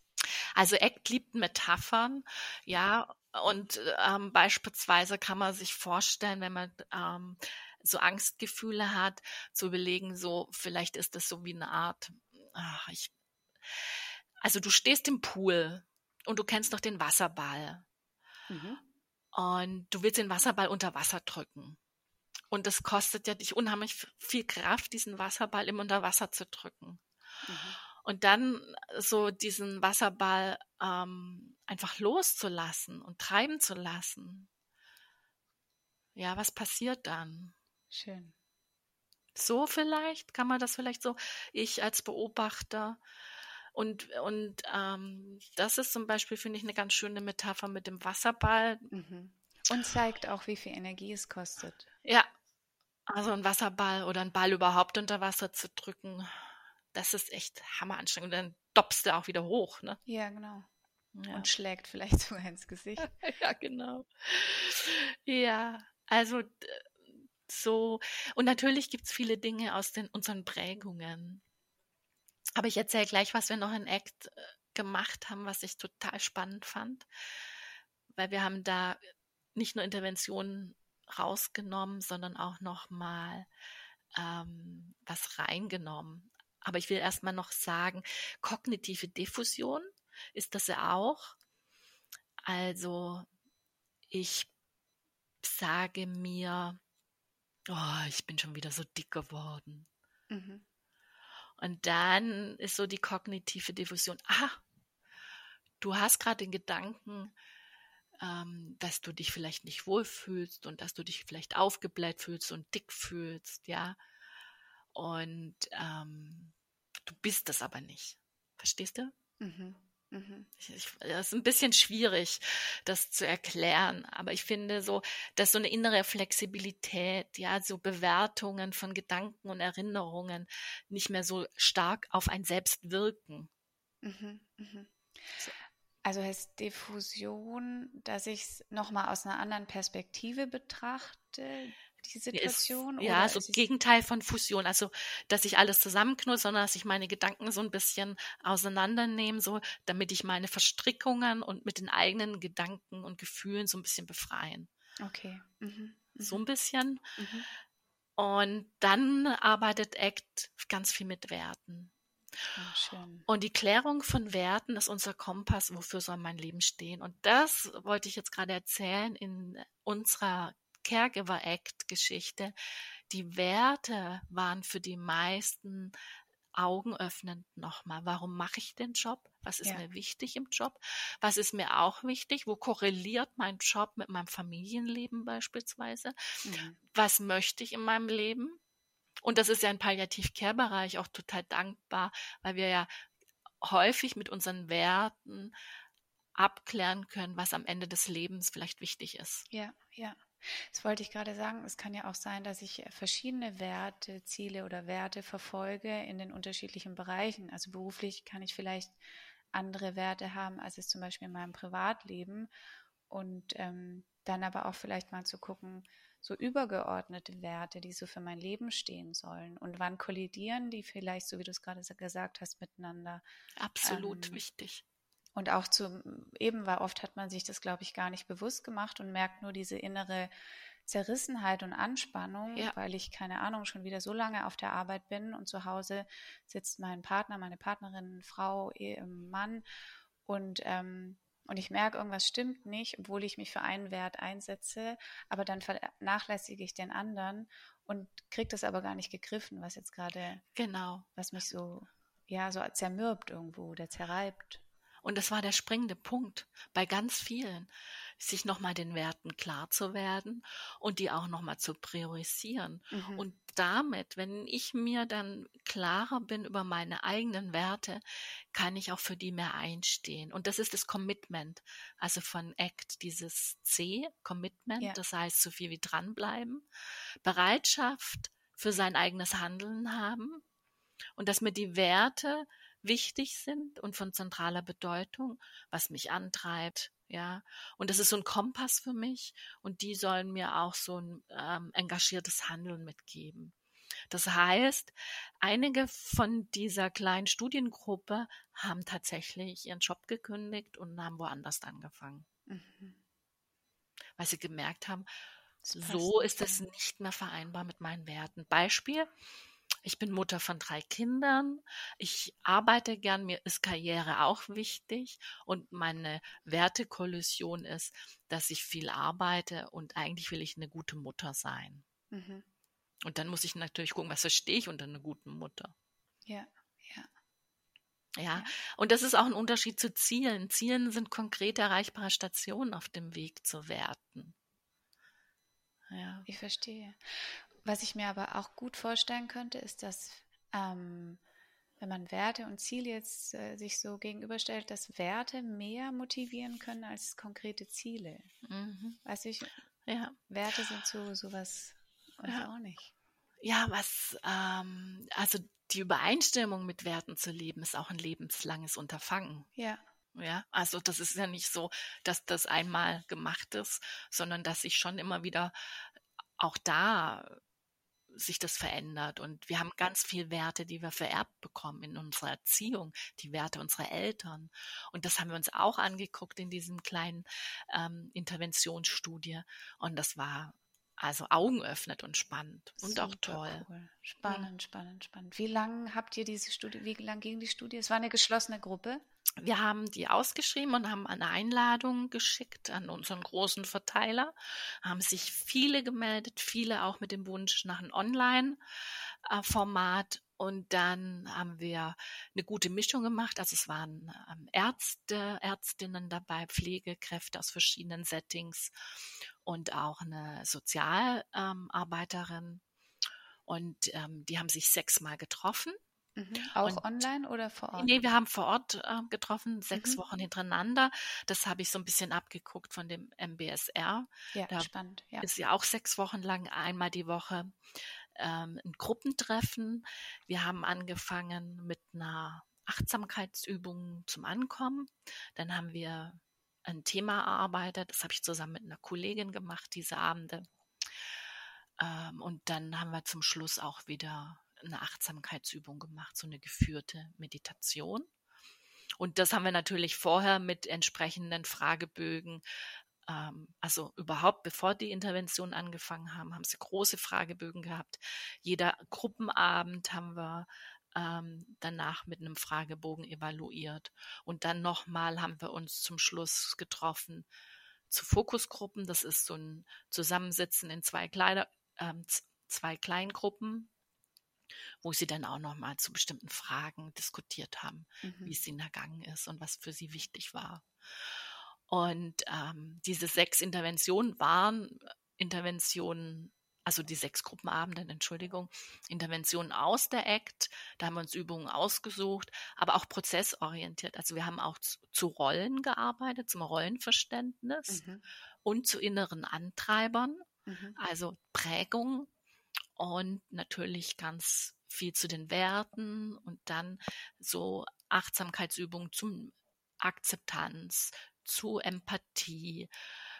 Also Act liebt Metaphern, ja, und ähm, beispielsweise kann man sich vorstellen, wenn man ähm, so Angstgefühle hat, zu überlegen, so vielleicht ist das so wie eine Art, ach, ich also du stehst im Pool und du kennst doch den Wasserball. Mhm. Und du willst den Wasserball unter Wasser drücken. Und das kostet ja dich unheimlich viel Kraft, diesen Wasserball im Unterwasser zu drücken. Mhm. Und dann so diesen Wasserball ähm, einfach loszulassen und treiben zu lassen. Ja, was passiert dann? Schön. So vielleicht, kann man das vielleicht so, ich als Beobachter und, und ähm, das ist zum Beispiel, finde ich, eine ganz schöne Metapher mit dem Wasserball. Mhm. Und zeigt auch, wie viel Energie es kostet. Ja, also ein Wasserball oder ein Ball überhaupt unter Wasser zu drücken, das ist echt hammeranstrengend. Und dann doppst du auch wieder hoch, ne? Ja, genau. Ja. Und schlägt vielleicht *laughs* sogar ins Gesicht. *laughs* ja, genau. Ja, also so, und natürlich gibt es viele Dinge aus den, unseren Prägungen. Aber ich erzähle gleich, was wir noch in ACT äh, gemacht haben, was ich total spannend fand, weil wir haben da nicht nur Interventionen rausgenommen, sondern auch noch mal ähm, was reingenommen. Aber ich will erst mal noch sagen, kognitive Diffusion ist das ja auch. Also ich sage mir, oh, ich bin schon wieder so dick geworden. Mhm. Und dann ist so die kognitive Diffusion, ah, du hast gerade den Gedanken, ähm, dass du dich vielleicht nicht wohlfühlst und dass du dich vielleicht aufgebläht fühlst und dick fühlst, ja. Und ähm, du bist es aber nicht. Verstehst du? Mhm. Mhm. Ich, ist ein bisschen schwierig, das zu erklären, aber ich finde so, dass so eine innere Flexibilität, ja, so Bewertungen von Gedanken und Erinnerungen nicht mehr so stark auf ein Selbst wirken. Mhm. Mhm. So. Also heißt Diffusion, dass ich es nochmal aus einer anderen Perspektive betrachte, die Situation? Ist, ja, so Gegenteil von Fusion. Also, dass ich alles zusammenknull, sondern dass ich meine Gedanken so ein bisschen auseinandernehme, so, damit ich meine Verstrickungen und mit den eigenen Gedanken und Gefühlen so ein bisschen befreien. Okay. Mhm. So ein bisschen. Mhm. Und dann arbeitet ACT ganz viel mit Werten. Oh, und die Klärung von Werten ist unser Kompass, wofür soll mein Leben stehen. Und das wollte ich jetzt gerade erzählen in unserer Caregiver Act Geschichte, die Werte waren für die meisten augenöffnend nochmal. Warum mache ich den Job? Was ist ja. mir wichtig im Job? Was ist mir auch wichtig? Wo korreliert mein Job mit meinem Familienleben beispielsweise? Mhm. Was möchte ich in meinem Leben? Und das ist ja im Palliativ-Care-Bereich auch total dankbar, weil wir ja häufig mit unseren Werten abklären können, was am Ende des Lebens vielleicht wichtig ist. Ja, ja. Das wollte ich gerade sagen. Es kann ja auch sein, dass ich verschiedene Werte, Ziele oder Werte verfolge in den unterschiedlichen Bereichen. Also beruflich kann ich vielleicht andere Werte haben, als es zum Beispiel in meinem Privatleben. Und ähm, dann aber auch vielleicht mal zu gucken, so übergeordnete Werte, die so für mein Leben stehen sollen. Und wann kollidieren die vielleicht, so wie du es gerade gesagt hast, miteinander? Absolut ähm, wichtig. Und auch zu, eben, weil oft hat man sich das, glaube ich, gar nicht bewusst gemacht und merkt nur diese innere Zerrissenheit und Anspannung, ja. weil ich, keine Ahnung, schon wieder so lange auf der Arbeit bin und zu Hause sitzt mein Partner, meine Partnerin, Frau, Mann und, ähm, und ich merke, irgendwas stimmt nicht, obwohl ich mich für einen Wert einsetze, aber dann vernachlässige ich den anderen und kriege das aber gar nicht gegriffen, was jetzt gerade, genau, was mich so, ja, so zermürbt irgendwo oder zerreibt. Und das war der springende Punkt bei ganz vielen, sich nochmal den Werten klar zu werden und die auch nochmal zu priorisieren. Mhm. Und damit, wenn ich mir dann klarer bin über meine eigenen Werte, kann ich auch für die mehr einstehen. Und das ist das Commitment, also von ACT, dieses C, Commitment, ja. das heißt so viel wie dranbleiben, Bereitschaft für sein eigenes Handeln haben und dass mir die Werte wichtig sind und von zentraler Bedeutung, was mich antreibt, ja. Und das ist so ein Kompass für mich und die sollen mir auch so ein ähm, engagiertes Handeln mitgeben. Das heißt, einige von dieser kleinen Studiengruppe haben tatsächlich ihren Job gekündigt und haben woanders angefangen. Mhm. Weil sie gemerkt haben, so ist es nicht mehr vereinbar mit meinen Werten. Beispiel, ich bin Mutter von drei Kindern. Ich arbeite gern. Mir ist Karriere auch wichtig. Und meine Wertekollision ist, dass ich viel arbeite und eigentlich will ich eine gute Mutter sein. Mhm. Und dann muss ich natürlich gucken, was verstehe ich unter einer guten Mutter. Ja, ja. Ja, und das ist auch ein Unterschied zu Zielen. Zielen sind konkret erreichbare Stationen auf dem Weg zu Werten. Ja. Ich verstehe. Was ich mir aber auch gut vorstellen könnte, ist, dass ähm, wenn man Werte und Ziele jetzt äh, sich so gegenüberstellt, dass Werte mehr motivieren können als konkrete Ziele. Mhm. Weiß ich, ja. Werte sind so sowas ja. auch nicht. Ja, was, ähm, also die Übereinstimmung mit Werten zu leben, ist auch ein lebenslanges Unterfangen. Ja. Ja, also das ist ja nicht so, dass das einmal gemacht ist, sondern dass ich schon immer wieder auch da sich das verändert. Und wir haben ganz viel Werte, die wir vererbt bekommen in unserer Erziehung, die Werte unserer Eltern. Und das haben wir uns auch angeguckt in diesem kleinen ähm, Interventionsstudie. Und das war also Augen öffnet und spannend und Super auch toll. Cool. Spannend, spannend, spannend. Wie lange habt ihr diese Studie, wie lange ging die Studie? Es war eine geschlossene Gruppe? Wir haben die ausgeschrieben und haben eine Einladung geschickt an unseren großen Verteiler. Haben sich viele gemeldet, viele auch mit dem Wunsch nach einem Online-Format. Und dann haben wir eine gute Mischung gemacht. Also es waren ähm, Ärzte, Ärztinnen dabei, Pflegekräfte aus verschiedenen Settings und auch eine Sozialarbeiterin. Und ähm, die haben sich sechsmal getroffen Mhm. Auch und, online oder vor Ort? Nee, wir haben vor Ort äh, getroffen, sechs mhm. Wochen hintereinander. Das habe ich so ein bisschen abgeguckt von dem MBSR. Ja, da spannend. Ja. Ist ja auch sechs Wochen lang einmal die Woche ähm, ein Gruppentreffen. Wir haben angefangen mit einer Achtsamkeitsübung zum Ankommen. Dann haben wir ein Thema erarbeitet. Das habe ich zusammen mit einer Kollegin gemacht, diese Abende. Ähm, und dann haben wir zum Schluss auch wieder eine Achtsamkeitsübung gemacht, so eine geführte Meditation. Und das haben wir natürlich vorher mit entsprechenden Fragebögen ähm, also überhaupt bevor die Intervention angefangen haben, haben sie große Fragebögen gehabt. Jeder Gruppenabend haben wir ähm, danach mit einem Fragebogen evaluiert. Und dann nochmal haben wir uns zum Schluss getroffen zu Fokusgruppen. Das ist so ein Zusammensitzen in zwei, Kleider, ähm, zwei Kleingruppen, wo sie dann auch nochmal zu bestimmten Fragen diskutiert haben, mhm. wie es ihnen ergangen ist und was für sie wichtig war. Und ähm, diese sechs Interventionen waren Interventionen, also die sechs Gruppenabende, Entschuldigung, Interventionen aus der ACT, da haben wir uns Übungen ausgesucht, aber auch prozessorientiert. Also wir haben auch zu, zu Rollen gearbeitet, zum Rollenverständnis mhm. und zu inneren Antreibern, mhm. also Prägung und natürlich ganz viel zu den Werten und dann so Achtsamkeitsübungen zum Akzeptanz, zu Empathie.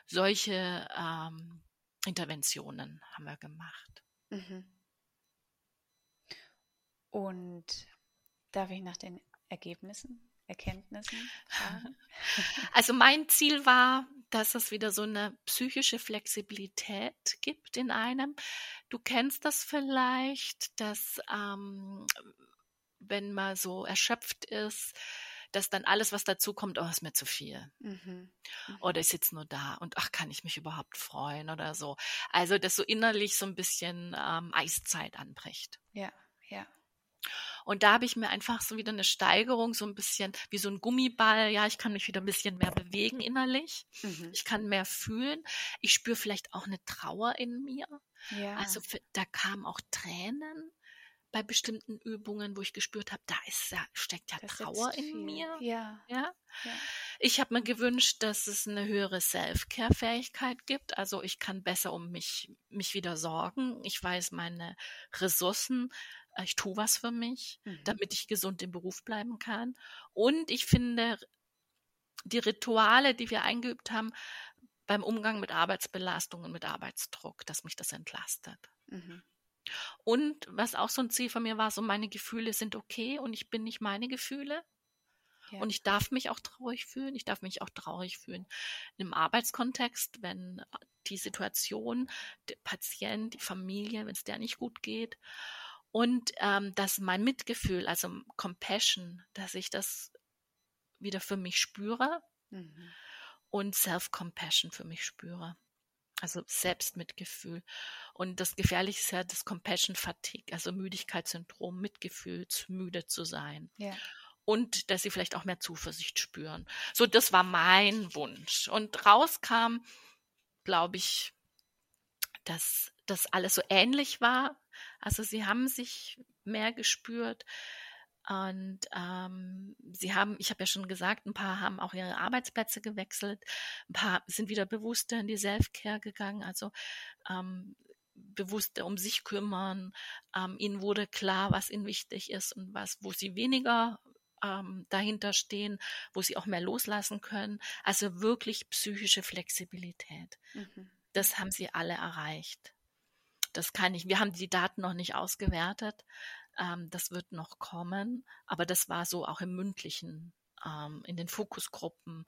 Solche ähm, Interventionen haben wir gemacht. Mhm. Und darf ich nach den Ergebnissen, Erkenntnissen fragen? *laughs* Also mein Ziel war, dass es wieder so eine psychische Flexibilität gibt in einem. Du kennst das vielleicht, dass ähm, wenn man so erschöpft ist, dass dann alles, was dazu kommt, oh, ist mir zu viel. Mhm. Mhm. Oder ich sitze nur da und ach, kann ich mich überhaupt freuen oder so. Also, dass so innerlich so ein bisschen ähm, Eiszeit anbricht. Ja, ja. Und da habe ich mir einfach so wieder eine Steigerung, so ein bisschen wie so ein Gummiball. Ja, ich kann mich wieder ein bisschen mehr bewegen innerlich. Mhm. Ich kann mehr fühlen. Ich spüre vielleicht auch eine Trauer in mir. Ja. Also für, da kamen auch Tränen bei bestimmten Übungen, wo ich gespürt habe, da ist ja, steckt ja das Trauer in mir. Ja. ja? ja. Ich habe mir gewünscht, dass es eine höhere Self-Care-Fähigkeit gibt. Also ich kann besser um mich, mich wieder sorgen. Ich weiß meine Ressourcen ich tue was für mich, mhm. damit ich gesund im Beruf bleiben kann. Und ich finde, die Rituale, die wir eingeübt haben beim Umgang mit Arbeitsbelastung und mit Arbeitsdruck, dass mich das entlastet. Mhm. Und was auch so ein Ziel von mir war, so meine Gefühle sind okay und ich bin nicht meine Gefühle. Ja. Und ich darf mich auch traurig fühlen. Ich darf mich auch traurig fühlen im Arbeitskontext, wenn die Situation, der Patient, die Familie, wenn es der nicht gut geht und ähm, dass mein Mitgefühl, also Compassion, dass ich das wieder für mich spüre mhm. und Self-Compassion für mich spüre. Also Selbstmitgefühl. Und das Gefährliche ist ja das Compassion Fatigue, also Müdigkeitssyndrom, Mitgefühl, zu müde zu sein. Ja. Und dass sie vielleicht auch mehr Zuversicht spüren. So, das war mein Wunsch. Und rauskam, glaube ich, dass das alles so ähnlich war. Also sie haben sich mehr gespürt. Und ähm, sie haben, ich habe ja schon gesagt, ein paar haben auch ihre Arbeitsplätze gewechselt, ein paar sind wieder bewusster in die Self-Care gegangen, also ähm, bewusster um sich kümmern. Ähm, ihnen wurde klar, was ihnen wichtig ist und was, wo sie weniger ähm, dahinter stehen, wo sie auch mehr loslassen können. Also wirklich psychische Flexibilität. Mhm. Das haben sie alle erreicht. Das kann ich. Wir haben die Daten noch nicht ausgewertet. Ähm, das wird noch kommen. Aber das war so auch im mündlichen, ähm, in den Fokusgruppen.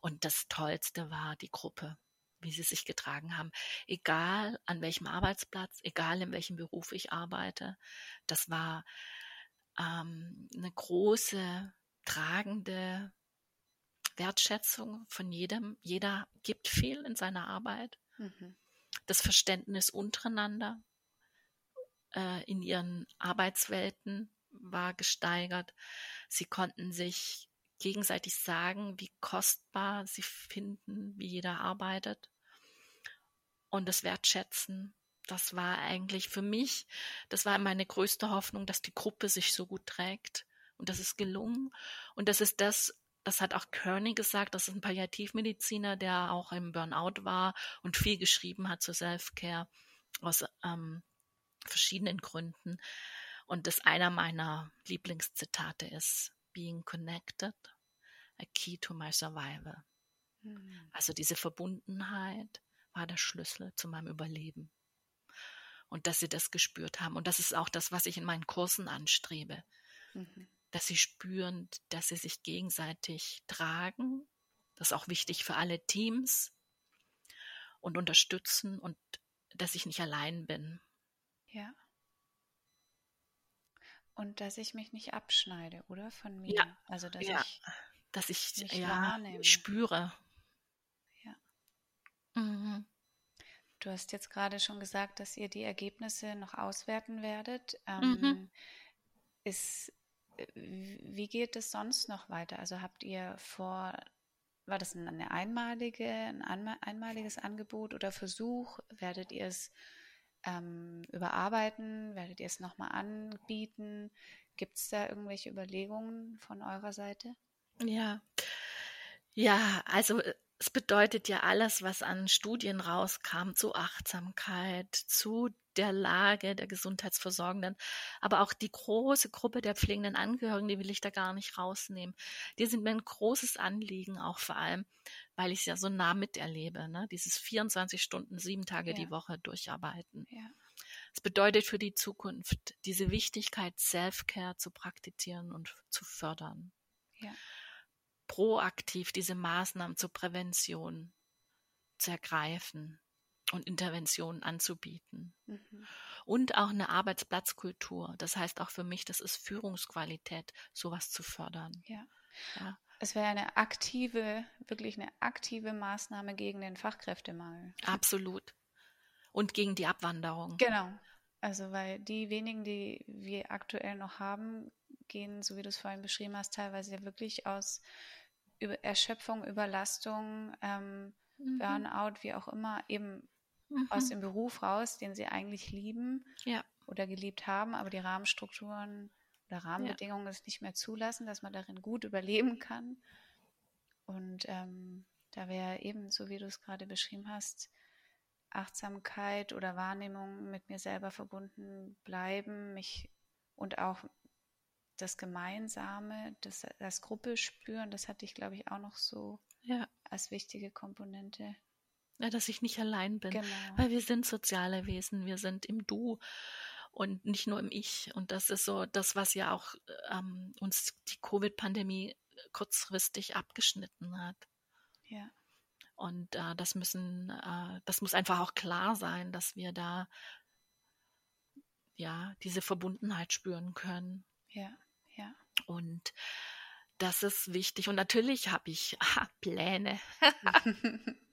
Und das Tollste war die Gruppe wie sie sich getragen haben. Egal an welchem Arbeitsplatz, egal in welchem Beruf ich arbeite. Das war ähm, eine große, tragende Wertschätzung von jedem. Jeder gibt viel in seiner Arbeit. Mhm. Das Verständnis untereinander äh, in ihren Arbeitswelten war gesteigert. Sie konnten sich gegenseitig sagen, wie kostbar sie finden, wie jeder arbeitet. Und das Wertschätzen, das war eigentlich für mich, das war meine größte Hoffnung, dass die Gruppe sich so gut trägt. Und das ist gelungen. Und das ist das, das hat auch Kearney gesagt, das ist ein Palliativmediziner, der auch im Burnout war und viel geschrieben hat zur Self-Care aus ähm, verschiedenen Gründen. Und das einer meiner Lieblingszitate ist, being connected, a key to my survival. Mhm. Also diese Verbundenheit war der Schlüssel zu meinem Überleben. Und dass sie das gespürt haben. Und das ist auch das, was ich in meinen Kursen anstrebe. Mhm. Dass sie spüren, dass sie sich gegenseitig tragen. Das ist auch wichtig für alle Teams. Und unterstützen und dass ich nicht allein bin. Ja. Und dass ich mich nicht abschneide, oder? Von mir. Ja. Also, dass ja. ich, dass ich ja, spüre. Ja. Mhm. Du hast jetzt gerade schon gesagt, dass ihr die Ergebnisse noch auswerten werdet. Ähm, mhm. ist, wie geht es sonst noch weiter? Also habt ihr vor, war das eine einmalige, ein einmaliges Angebot oder Versuch? Werdet ihr es ähm, überarbeiten? Werdet ihr es nochmal anbieten? Gibt es da irgendwelche Überlegungen von eurer Seite? Ja, ja, also äh, es bedeutet ja alles, was an Studien rauskam zu Achtsamkeit, zu der Lage der Gesundheitsversorgenden, aber auch die große Gruppe der pflegenden Angehörigen, die will ich da gar nicht rausnehmen. Die sind mir ein großes Anliegen, auch vor allem, weil ich es ja so nah miterlebe, ne? dieses 24 Stunden, sieben Tage ja. die Woche durcharbeiten. Ja. Es bedeutet für die Zukunft, diese Wichtigkeit, Self-Care zu praktizieren und zu fördern. Ja. Proaktiv diese Maßnahmen zur Prävention zu ergreifen und Interventionen anzubieten. Mhm. Und auch eine Arbeitsplatzkultur. Das heißt auch für mich, das ist Führungsqualität, sowas zu fördern. Ja. ja. Es wäre eine aktive, wirklich eine aktive Maßnahme gegen den Fachkräftemangel. Absolut. Und gegen die Abwanderung. Genau. Also, weil die wenigen, die wir aktuell noch haben, gehen, so wie du es vorhin beschrieben hast, teilweise ja wirklich aus Erschöpfung, Überlastung, ähm, mhm. Burnout, wie auch immer, eben mhm. aus dem Beruf raus, den sie eigentlich lieben ja. oder geliebt haben, aber die Rahmenstrukturen oder Rahmenbedingungen ja. es nicht mehr zulassen, dass man darin gut überleben kann. Und ähm, da wäre eben, so wie du es gerade beschrieben hast, Achtsamkeit oder Wahrnehmung mit mir selber verbunden bleiben, mich und auch das Gemeinsame, das, das Gruppe spüren, das hatte ich, glaube ich, auch noch so ja. als wichtige Komponente. Ja, dass ich nicht allein bin. Genau. Weil wir sind soziale Wesen, wir sind im Du und nicht nur im Ich. Und das ist so das, was ja auch ähm, uns die Covid-Pandemie kurzfristig abgeschnitten hat. Ja. Und äh, das müssen, äh, das muss einfach auch klar sein, dass wir da ja diese Verbundenheit spüren können. Ja, ja. Und das ist wichtig. Und natürlich habe ich ah, Pläne. *laughs*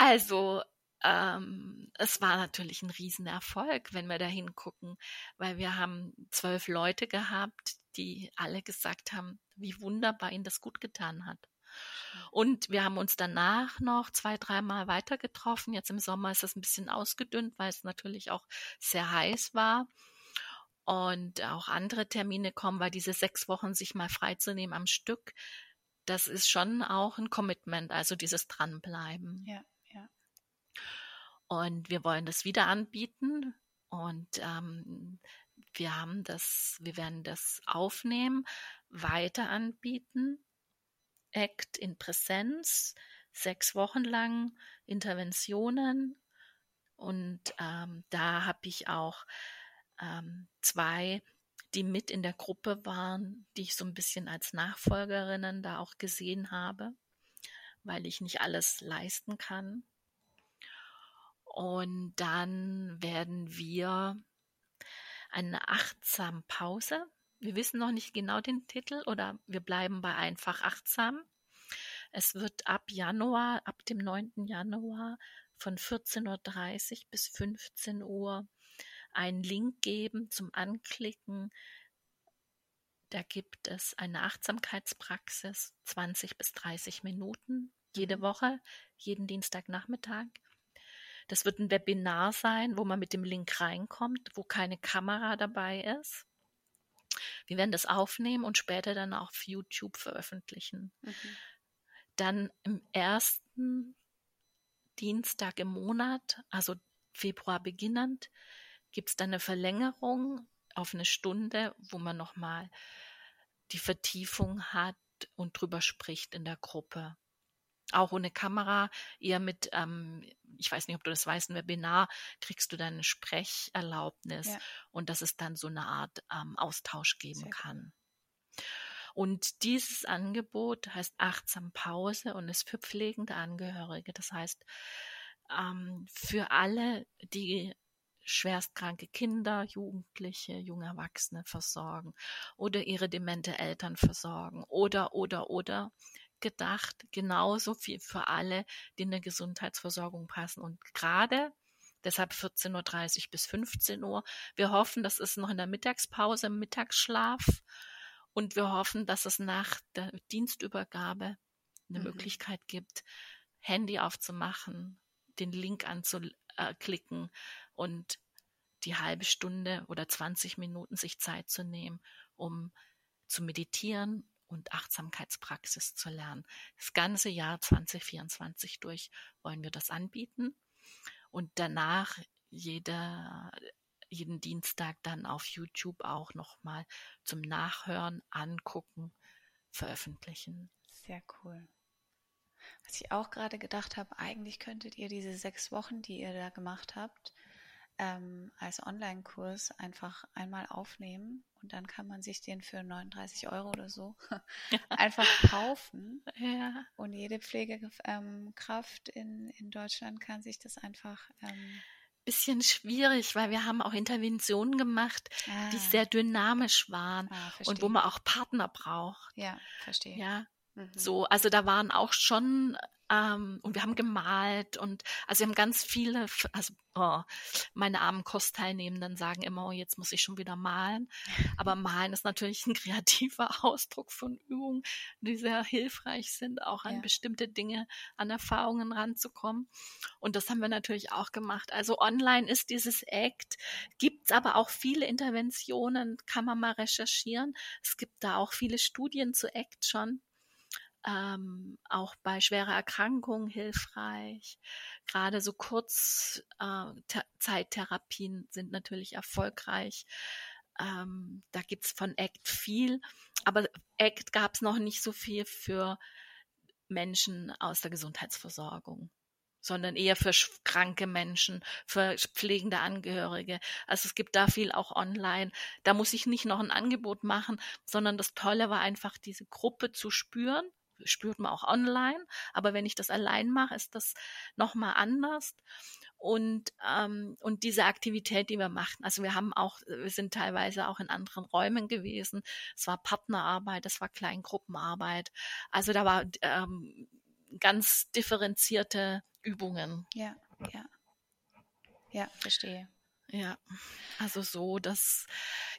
also ähm, es war natürlich ein Riesenerfolg, wenn wir da hingucken, weil wir haben zwölf Leute gehabt, die alle gesagt haben, wie wunderbar ihnen das gut getan hat. Und wir haben uns danach noch zwei, dreimal weiter getroffen. Jetzt im Sommer ist es ein bisschen ausgedünnt, weil es natürlich auch sehr heiß war. Und auch andere Termine kommen, weil diese sechs Wochen sich mal freizunehmen am Stück, das ist schon auch ein Commitment, also dieses Dranbleiben. Ja. Und wir wollen das wieder anbieten und ähm, wir haben das, wir werden das aufnehmen, weiter anbieten. Act in Präsenz, sechs Wochen lang Interventionen Und ähm, da habe ich auch ähm, zwei, die mit in der Gruppe waren, die ich so ein bisschen als Nachfolgerinnen da auch gesehen habe, weil ich nicht alles leisten kann. Und dann werden wir eine achtsame Pause. Wir wissen noch nicht genau den Titel oder wir bleiben bei einfach achtsam. Es wird ab Januar, ab dem 9. Januar von 14.30 Uhr bis 15 Uhr einen Link geben zum Anklicken. Da gibt es eine Achtsamkeitspraxis, 20 bis 30 Minuten jede mhm. Woche, jeden Dienstagnachmittag. Das wird ein Webinar sein, wo man mit dem Link reinkommt, wo keine Kamera dabei ist. Wir werden das aufnehmen und später dann auf YouTube veröffentlichen. Mhm. Dann im ersten Dienstag im Monat, also Februar beginnend, gibt es dann eine Verlängerung auf eine Stunde, wo man nochmal die Vertiefung hat und drüber spricht in der Gruppe. Auch ohne Kamera, eher mit, ähm, ich weiß nicht, ob du das weißt, ein Webinar kriegst du dann eine Sprecherlaubnis ja. und dass es dann so eine Art ähm, Austausch geben Sehr kann. Und dieses Angebot heißt Achtsam Pause und ist für pflegende Angehörige. Das heißt, ähm, für alle, die schwerstkranke Kinder, Jugendliche, junge Erwachsene versorgen oder ihre demente Eltern versorgen oder, oder, oder gedacht, genauso viel für alle, die in der Gesundheitsversorgung passen. Und gerade deshalb 14.30 Uhr bis 15 Uhr. Wir hoffen, das ist noch in der Mittagspause, im Mittagsschlaf. Und wir hoffen, dass es nach der Dienstübergabe eine mhm. Möglichkeit gibt, Handy aufzumachen, den Link anzuklicken und die halbe Stunde oder 20 Minuten sich Zeit zu nehmen, um zu meditieren und Achtsamkeitspraxis zu lernen. Das ganze Jahr 2024 durch wollen wir das anbieten und danach jeder, jeden Dienstag dann auf YouTube auch nochmal zum Nachhören, Angucken, Veröffentlichen. Sehr cool. Was ich auch gerade gedacht habe, eigentlich könntet ihr diese sechs Wochen, die ihr da gemacht habt, ähm, als Online-Kurs einfach einmal aufnehmen und dann kann man sich den für 39 Euro oder so *laughs* einfach kaufen. Ja. Und jede Pflegekraft in, in Deutschland kann sich das einfach. Ähm, bisschen schwierig, weil wir haben auch Interventionen gemacht, ah. die sehr dynamisch waren ah, und wo man auch Partner braucht. Ja, verstehe. Ja. Mhm. So, also da waren auch schon ähm, und wir haben gemalt und also wir haben ganz viele, also oh, meine armen Kursteilnehmenden sagen immer, oh, jetzt muss ich schon wieder malen. Aber malen ist natürlich ein *laughs* kreativer Ausdruck von Übungen, die sehr hilfreich sind, auch an ja. bestimmte Dinge, an Erfahrungen ranzukommen. Und das haben wir natürlich auch gemacht. Also online ist dieses Act, gibt's aber auch viele Interventionen, kann man mal recherchieren. Es gibt da auch viele Studien zu Act schon ähm, auch bei schwerer Erkrankung hilfreich. Gerade so Kurzzeittherapien äh, sind natürlich erfolgreich. Ähm, da gibt's von ACT viel, aber ACT gab es noch nicht so viel für Menschen aus der Gesundheitsversorgung sondern eher für kranke Menschen, für pflegende Angehörige. Also es gibt da viel auch online. Da muss ich nicht noch ein Angebot machen, sondern das Tolle war einfach, diese Gruppe zu spüren spürt man auch online. Aber wenn ich das allein mache, ist das nochmal anders. Und, ähm, und diese Aktivität, die wir machten, also wir haben auch, wir sind teilweise auch in anderen Räumen gewesen. Es war Partnerarbeit, es war Kleingruppenarbeit. Also da war ähm, ganz differenzierte Übungen. Ja, ja. Ja, verstehe. Ja, also so, dass,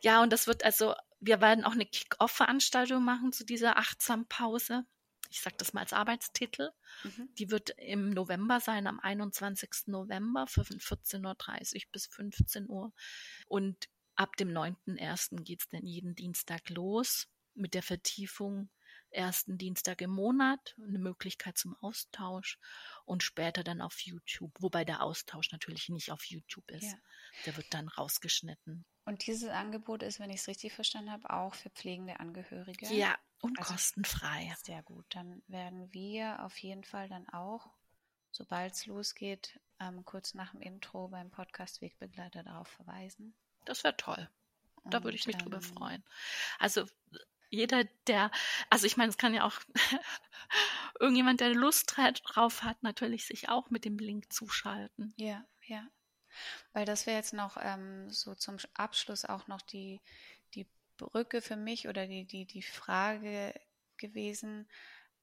ja, und das wird also, wir werden auch eine Kick-Off-Veranstaltung machen zu dieser Achtsam-Pause ich sage das mal als Arbeitstitel. Mhm. Die wird im November sein, am 21. November von 14.30 Uhr bis 15 Uhr. Und ab dem 9.1. geht es dann jeden Dienstag los mit der Vertiefung ersten Dienstag im Monat, eine Möglichkeit zum Austausch und später dann auf YouTube, wobei der Austausch natürlich nicht auf YouTube ist. Ja. Der wird dann rausgeschnitten. Und dieses Angebot ist, wenn ich es richtig verstanden habe, auch für pflegende Angehörige. Ja, und also, kostenfrei. Sehr gut. Dann werden wir auf jeden Fall dann auch sobald es losgeht, ähm, kurz nach dem Intro beim Podcast Wegbegleiter darauf verweisen. Das wäre toll. Da würde ich mich ähm, drüber freuen. Also jeder, der, also ich meine, es kann ja auch *laughs* irgendjemand, der Lust drauf hat, natürlich sich auch mit dem Link zuschalten. Ja, ja. Weil das wäre jetzt noch ähm, so zum Abschluss auch noch die Brücke für mich oder die, die, die Frage gewesen,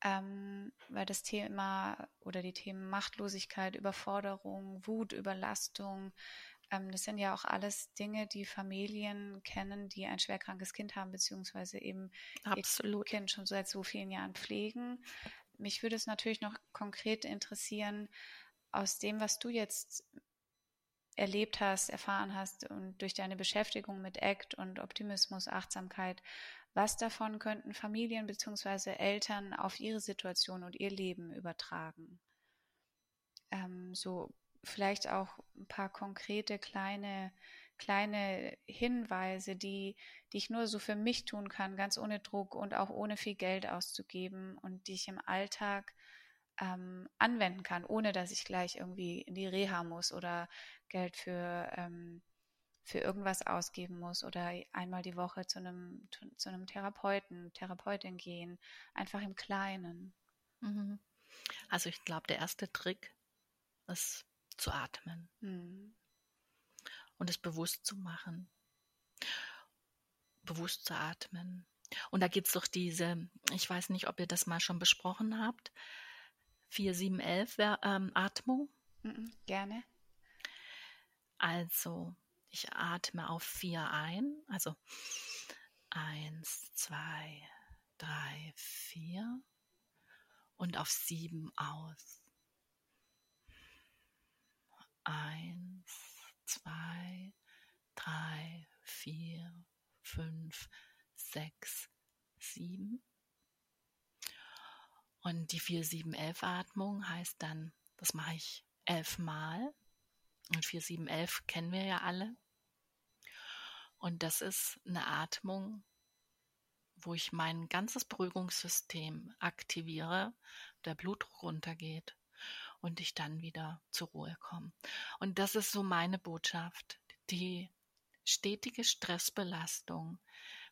ähm, weil das Thema oder die Themen Machtlosigkeit, Überforderung, Wut, Überlastung, ähm, das sind ja auch alles Dinge, die Familien kennen, die ein schwerkrankes Kind haben, beziehungsweise eben Absolut. ihr Kind schon seit so vielen Jahren pflegen. Mich würde es natürlich noch konkret interessieren, aus dem, was du jetzt erlebt hast, erfahren hast und durch deine Beschäftigung mit ACT und Optimismus, Achtsamkeit, was davon könnten Familien bzw. Eltern auf ihre Situation und ihr Leben übertragen? Ähm, so vielleicht auch ein paar konkrete kleine kleine Hinweise, die, die ich nur so für mich tun kann, ganz ohne Druck und auch ohne viel Geld auszugeben und die ich im Alltag ähm, anwenden kann, ohne dass ich gleich irgendwie in die Reha muss oder Geld für, ähm, für irgendwas ausgeben muss oder einmal die Woche zu einem, zu einem Therapeuten, Therapeutin gehen, einfach im Kleinen. Mhm. Also ich glaube, der erste Trick ist zu atmen mhm. und es bewusst zu machen. Bewusst zu atmen. Und da gibt es doch diese, ich weiß nicht, ob ihr das mal schon besprochen habt, 4, 7, 11 ähm, Atmung. Mhm, gerne. Also, ich atme auf 4 ein, also 1, 2, 3, 4 und auf 7 aus. 1, 2, 3, 4, 5, 6, 7. Und die 4-7-11-Atmung heißt dann, das mache ich elfmal. Und 4-7-11 kennen wir ja alle. Und das ist eine Atmung, wo ich mein ganzes Beruhigungssystem aktiviere, der Blutdruck runtergeht und ich dann wieder zur Ruhe komme. Und das ist so meine Botschaft. Die stetige Stressbelastung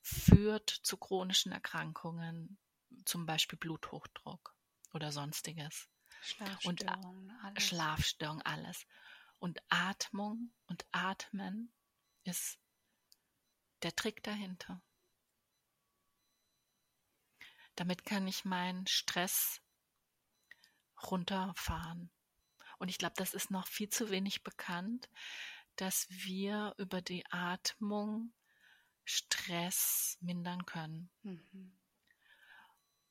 führt zu chronischen Erkrankungen, zum Beispiel Bluthochdruck oder sonstiges. Schlafstörungen, und, alles. Schlafstörungen, alles. Und Atmung und Atmen ist der Trick dahinter. Damit kann ich meinen Stress runterfahren. Und ich glaube, das ist noch viel zu wenig bekannt, dass wir über die Atmung Stress mindern können. Mhm.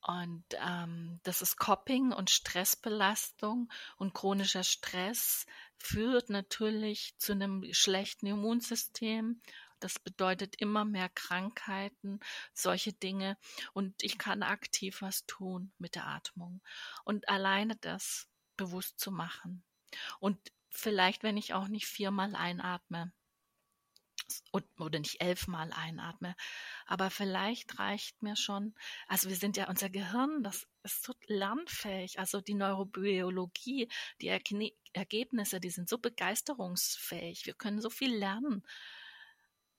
Und ähm, das ist Coping und Stressbelastung und chronischer Stress führt natürlich zu einem schlechten Immunsystem. Das bedeutet immer mehr Krankheiten, solche Dinge. Und ich kann aktiv was tun mit der Atmung. Und alleine das bewusst zu machen. Und vielleicht, wenn ich auch nicht viermal einatme, oder nicht elfmal einatme. Aber vielleicht reicht mir schon, also wir sind ja unser Gehirn, das ist so lernfähig. Also die Neurobiologie, die Ergne Ergebnisse, die sind so begeisterungsfähig. Wir können so viel lernen.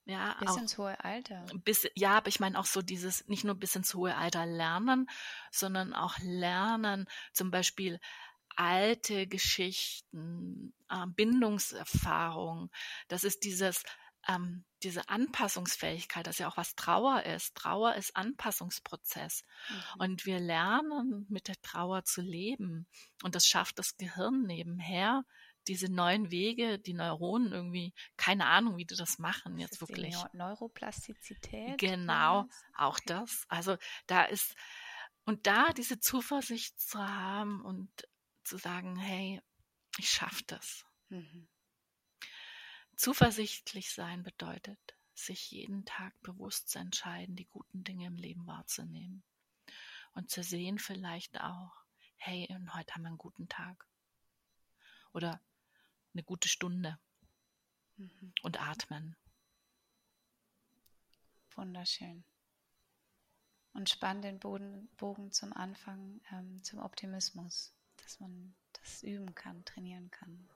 Ja, bis auch, ins hohe Alter. Bis, ja, aber ich meine auch so dieses, nicht nur bis ins hohe Alter lernen, sondern auch lernen, zum Beispiel alte Geschichten, äh, Bindungserfahrung. Das ist dieses, ähm, diese Anpassungsfähigkeit, dass ja auch was Trauer ist. Trauer ist Anpassungsprozess. Mhm. Und wir lernen mit der Trauer zu leben. Und das schafft das Gehirn nebenher, diese neuen Wege, die Neuronen irgendwie, keine Ahnung, wie die das machen jetzt das wirklich. Neuroplastizität. Genau, auch das. Also da ist, und da diese Zuversicht zu haben und zu sagen, hey, ich schaffe das. Mhm. Zuversichtlich sein bedeutet, sich jeden Tag bewusst zu entscheiden, die guten Dinge im Leben wahrzunehmen. Und zu sehen vielleicht auch, hey, und heute haben wir einen guten Tag. Oder eine gute Stunde. Mhm. Und atmen. Wunderschön. Und spann den Boden, Bogen zum Anfang, ähm, zum Optimismus, dass man, dass es üben kann, trainieren kann.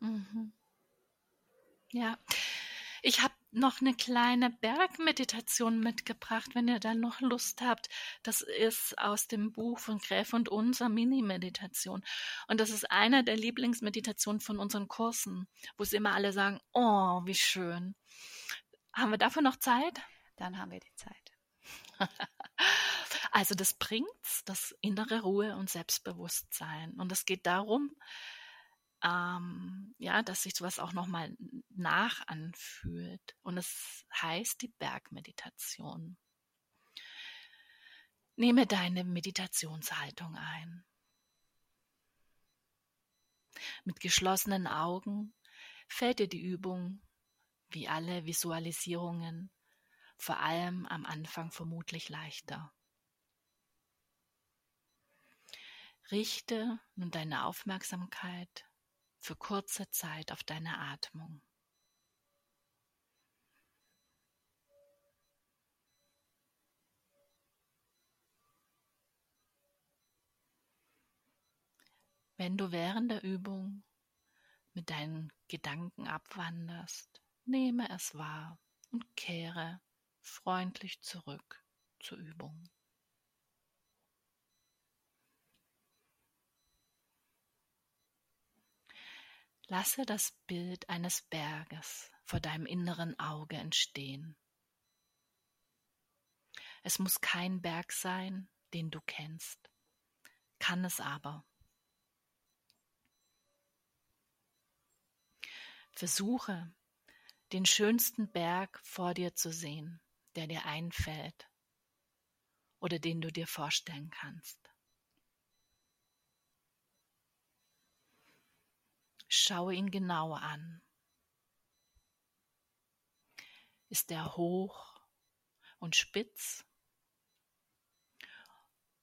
Mhm. Ja, ich habe noch eine kleine Bergmeditation mitgebracht, wenn ihr dann noch Lust habt. Das ist aus dem Buch von Gräf und Unser Mini-Meditation. Und das ist eine der Lieblingsmeditationen von unseren Kursen, wo sie immer alle sagen, oh, wie schön. Haben wir dafür noch Zeit? Dann haben wir die Zeit. *laughs* also das bringt's, das innere Ruhe und Selbstbewusstsein. Und es geht darum, ähm, ja, dass sich sowas auch nochmal nach anfühlt. Und es heißt die Bergmeditation. Nehme deine Meditationshaltung ein. Mit geschlossenen Augen fällt dir die Übung, wie alle Visualisierungen, vor allem am Anfang vermutlich leichter. Richte nun deine Aufmerksamkeit für kurze Zeit auf deine Atmung. Wenn du während der Übung mit deinen Gedanken abwanderst, nehme es wahr und kehre freundlich zurück zur Übung. Lasse das Bild eines Berges vor deinem inneren Auge entstehen. Es muss kein Berg sein, den du kennst, kann es aber. Versuche, den schönsten Berg vor dir zu sehen, der dir einfällt oder den du dir vorstellen kannst. Schaue ihn genau an. Ist er hoch und spitz?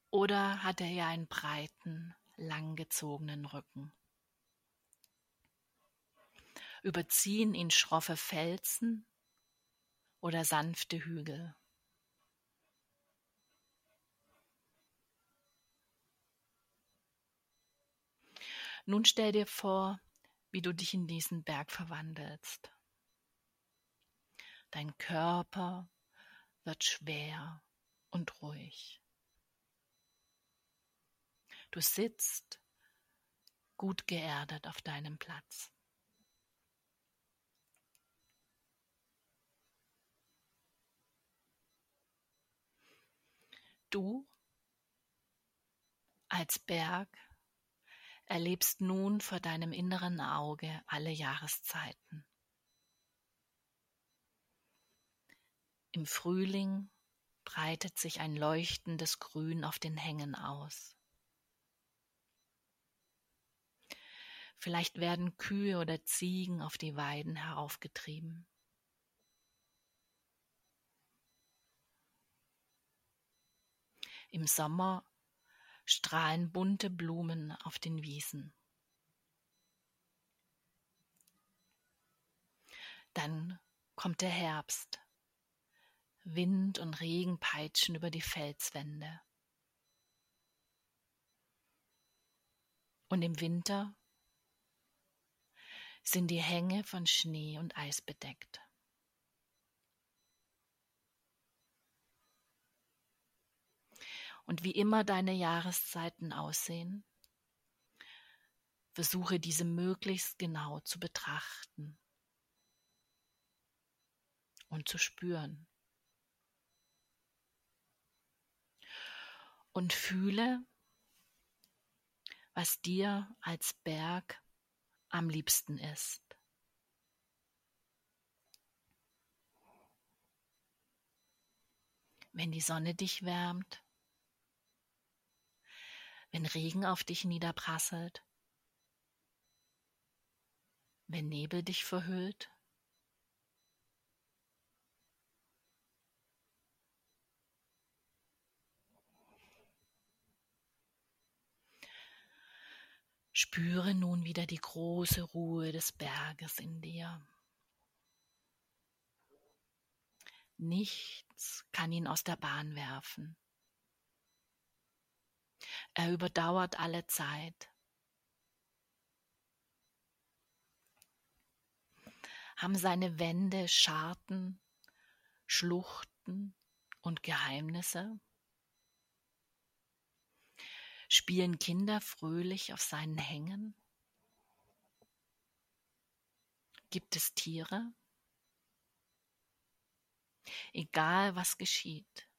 Oder hat er ja einen breiten, langgezogenen Rücken? Überziehen ihn schroffe Felsen oder sanfte Hügel? Nun stell dir vor, wie du dich in diesen Berg verwandelst. Dein Körper wird schwer und ruhig. Du sitzt gut geerdet auf deinem Platz. Du als Berg erlebst nun vor deinem inneren Auge alle Jahreszeiten. Im Frühling breitet sich ein leuchtendes Grün auf den Hängen aus. Vielleicht werden Kühe oder Ziegen auf die Weiden heraufgetrieben. Im Sommer strahlen bunte Blumen auf den Wiesen. Dann kommt der Herbst. Wind und Regen peitschen über die Felswände. Und im Winter sind die Hänge von Schnee und Eis bedeckt. Und wie immer deine Jahreszeiten aussehen, versuche diese möglichst genau zu betrachten und zu spüren. Und fühle, was dir als Berg am liebsten ist. Wenn die Sonne dich wärmt, wenn Regen auf dich niederprasselt, wenn Nebel dich verhüllt? Spüre nun wieder die große Ruhe des Berges in dir. Nichts kann ihn aus der Bahn werfen. Er überdauert alle Zeit. Haben seine Wände Scharten, Schluchten und Geheimnisse? Spielen Kinder fröhlich auf seinen Hängen? Gibt es Tiere? Egal was geschieht,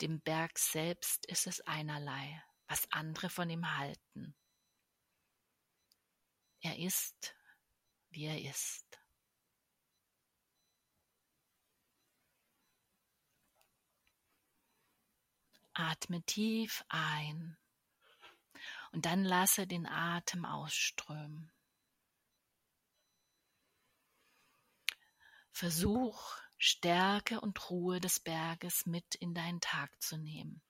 dem Berg selbst ist es einerlei was andere von ihm halten. Er ist, wie er ist. Atme tief ein und dann lasse den Atem ausströmen. Versuch, Stärke und Ruhe des Berges mit in deinen Tag zu nehmen.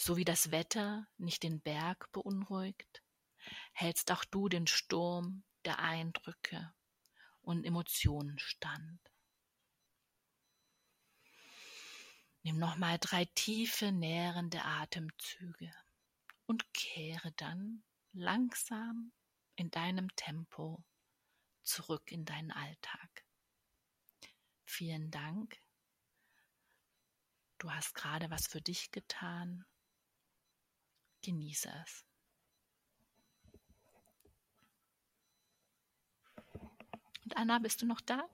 So wie das Wetter nicht den Berg beunruhigt, hältst auch du den Sturm der Eindrücke und Emotionen stand. Nimm nochmal drei tiefe, nährende Atemzüge und kehre dann langsam in deinem Tempo zurück in deinen Alltag. Vielen Dank. Du hast gerade was für dich getan. Genieße es. Und Anna, bist du noch da?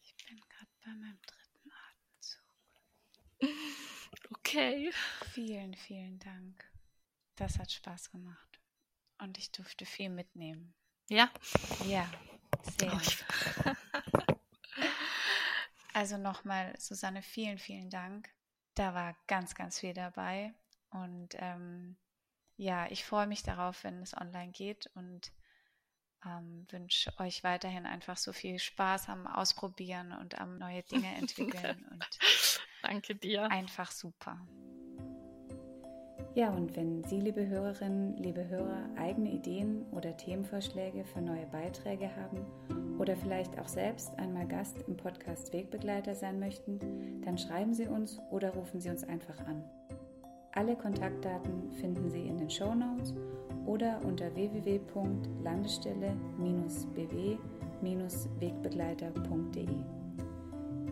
Ich bin gerade bei meinem dritten Atemzug. *laughs* Okay. Vielen, vielen Dank. Das hat Spaß gemacht. Und ich durfte viel mitnehmen. Ja? Ja, sehr. Oh, also nochmal, Susanne, vielen, vielen Dank. Da war ganz, ganz viel dabei. Und ähm, ja, ich freue mich darauf, wenn es online geht und ähm, wünsche euch weiterhin einfach so viel Spaß am Ausprobieren und am neue Dinge *laughs* entwickeln. und Danke dir. Einfach super. Ja, und wenn Sie, liebe Hörerinnen, liebe Hörer, eigene Ideen oder Themenvorschläge für neue Beiträge haben oder vielleicht auch selbst einmal Gast im Podcast Wegbegleiter sein möchten, dann schreiben Sie uns oder rufen Sie uns einfach an. Alle Kontaktdaten finden Sie in den Show Notes oder unter www.landestelle-bw-wegbegleiter.de.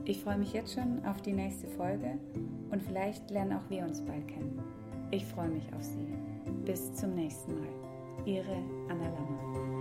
Ich freue mich jetzt schon auf die nächste Folge und vielleicht lernen auch wir uns bald kennen. Ich freue mich auf Sie. Bis zum nächsten Mal. Ihre Anna Lammer.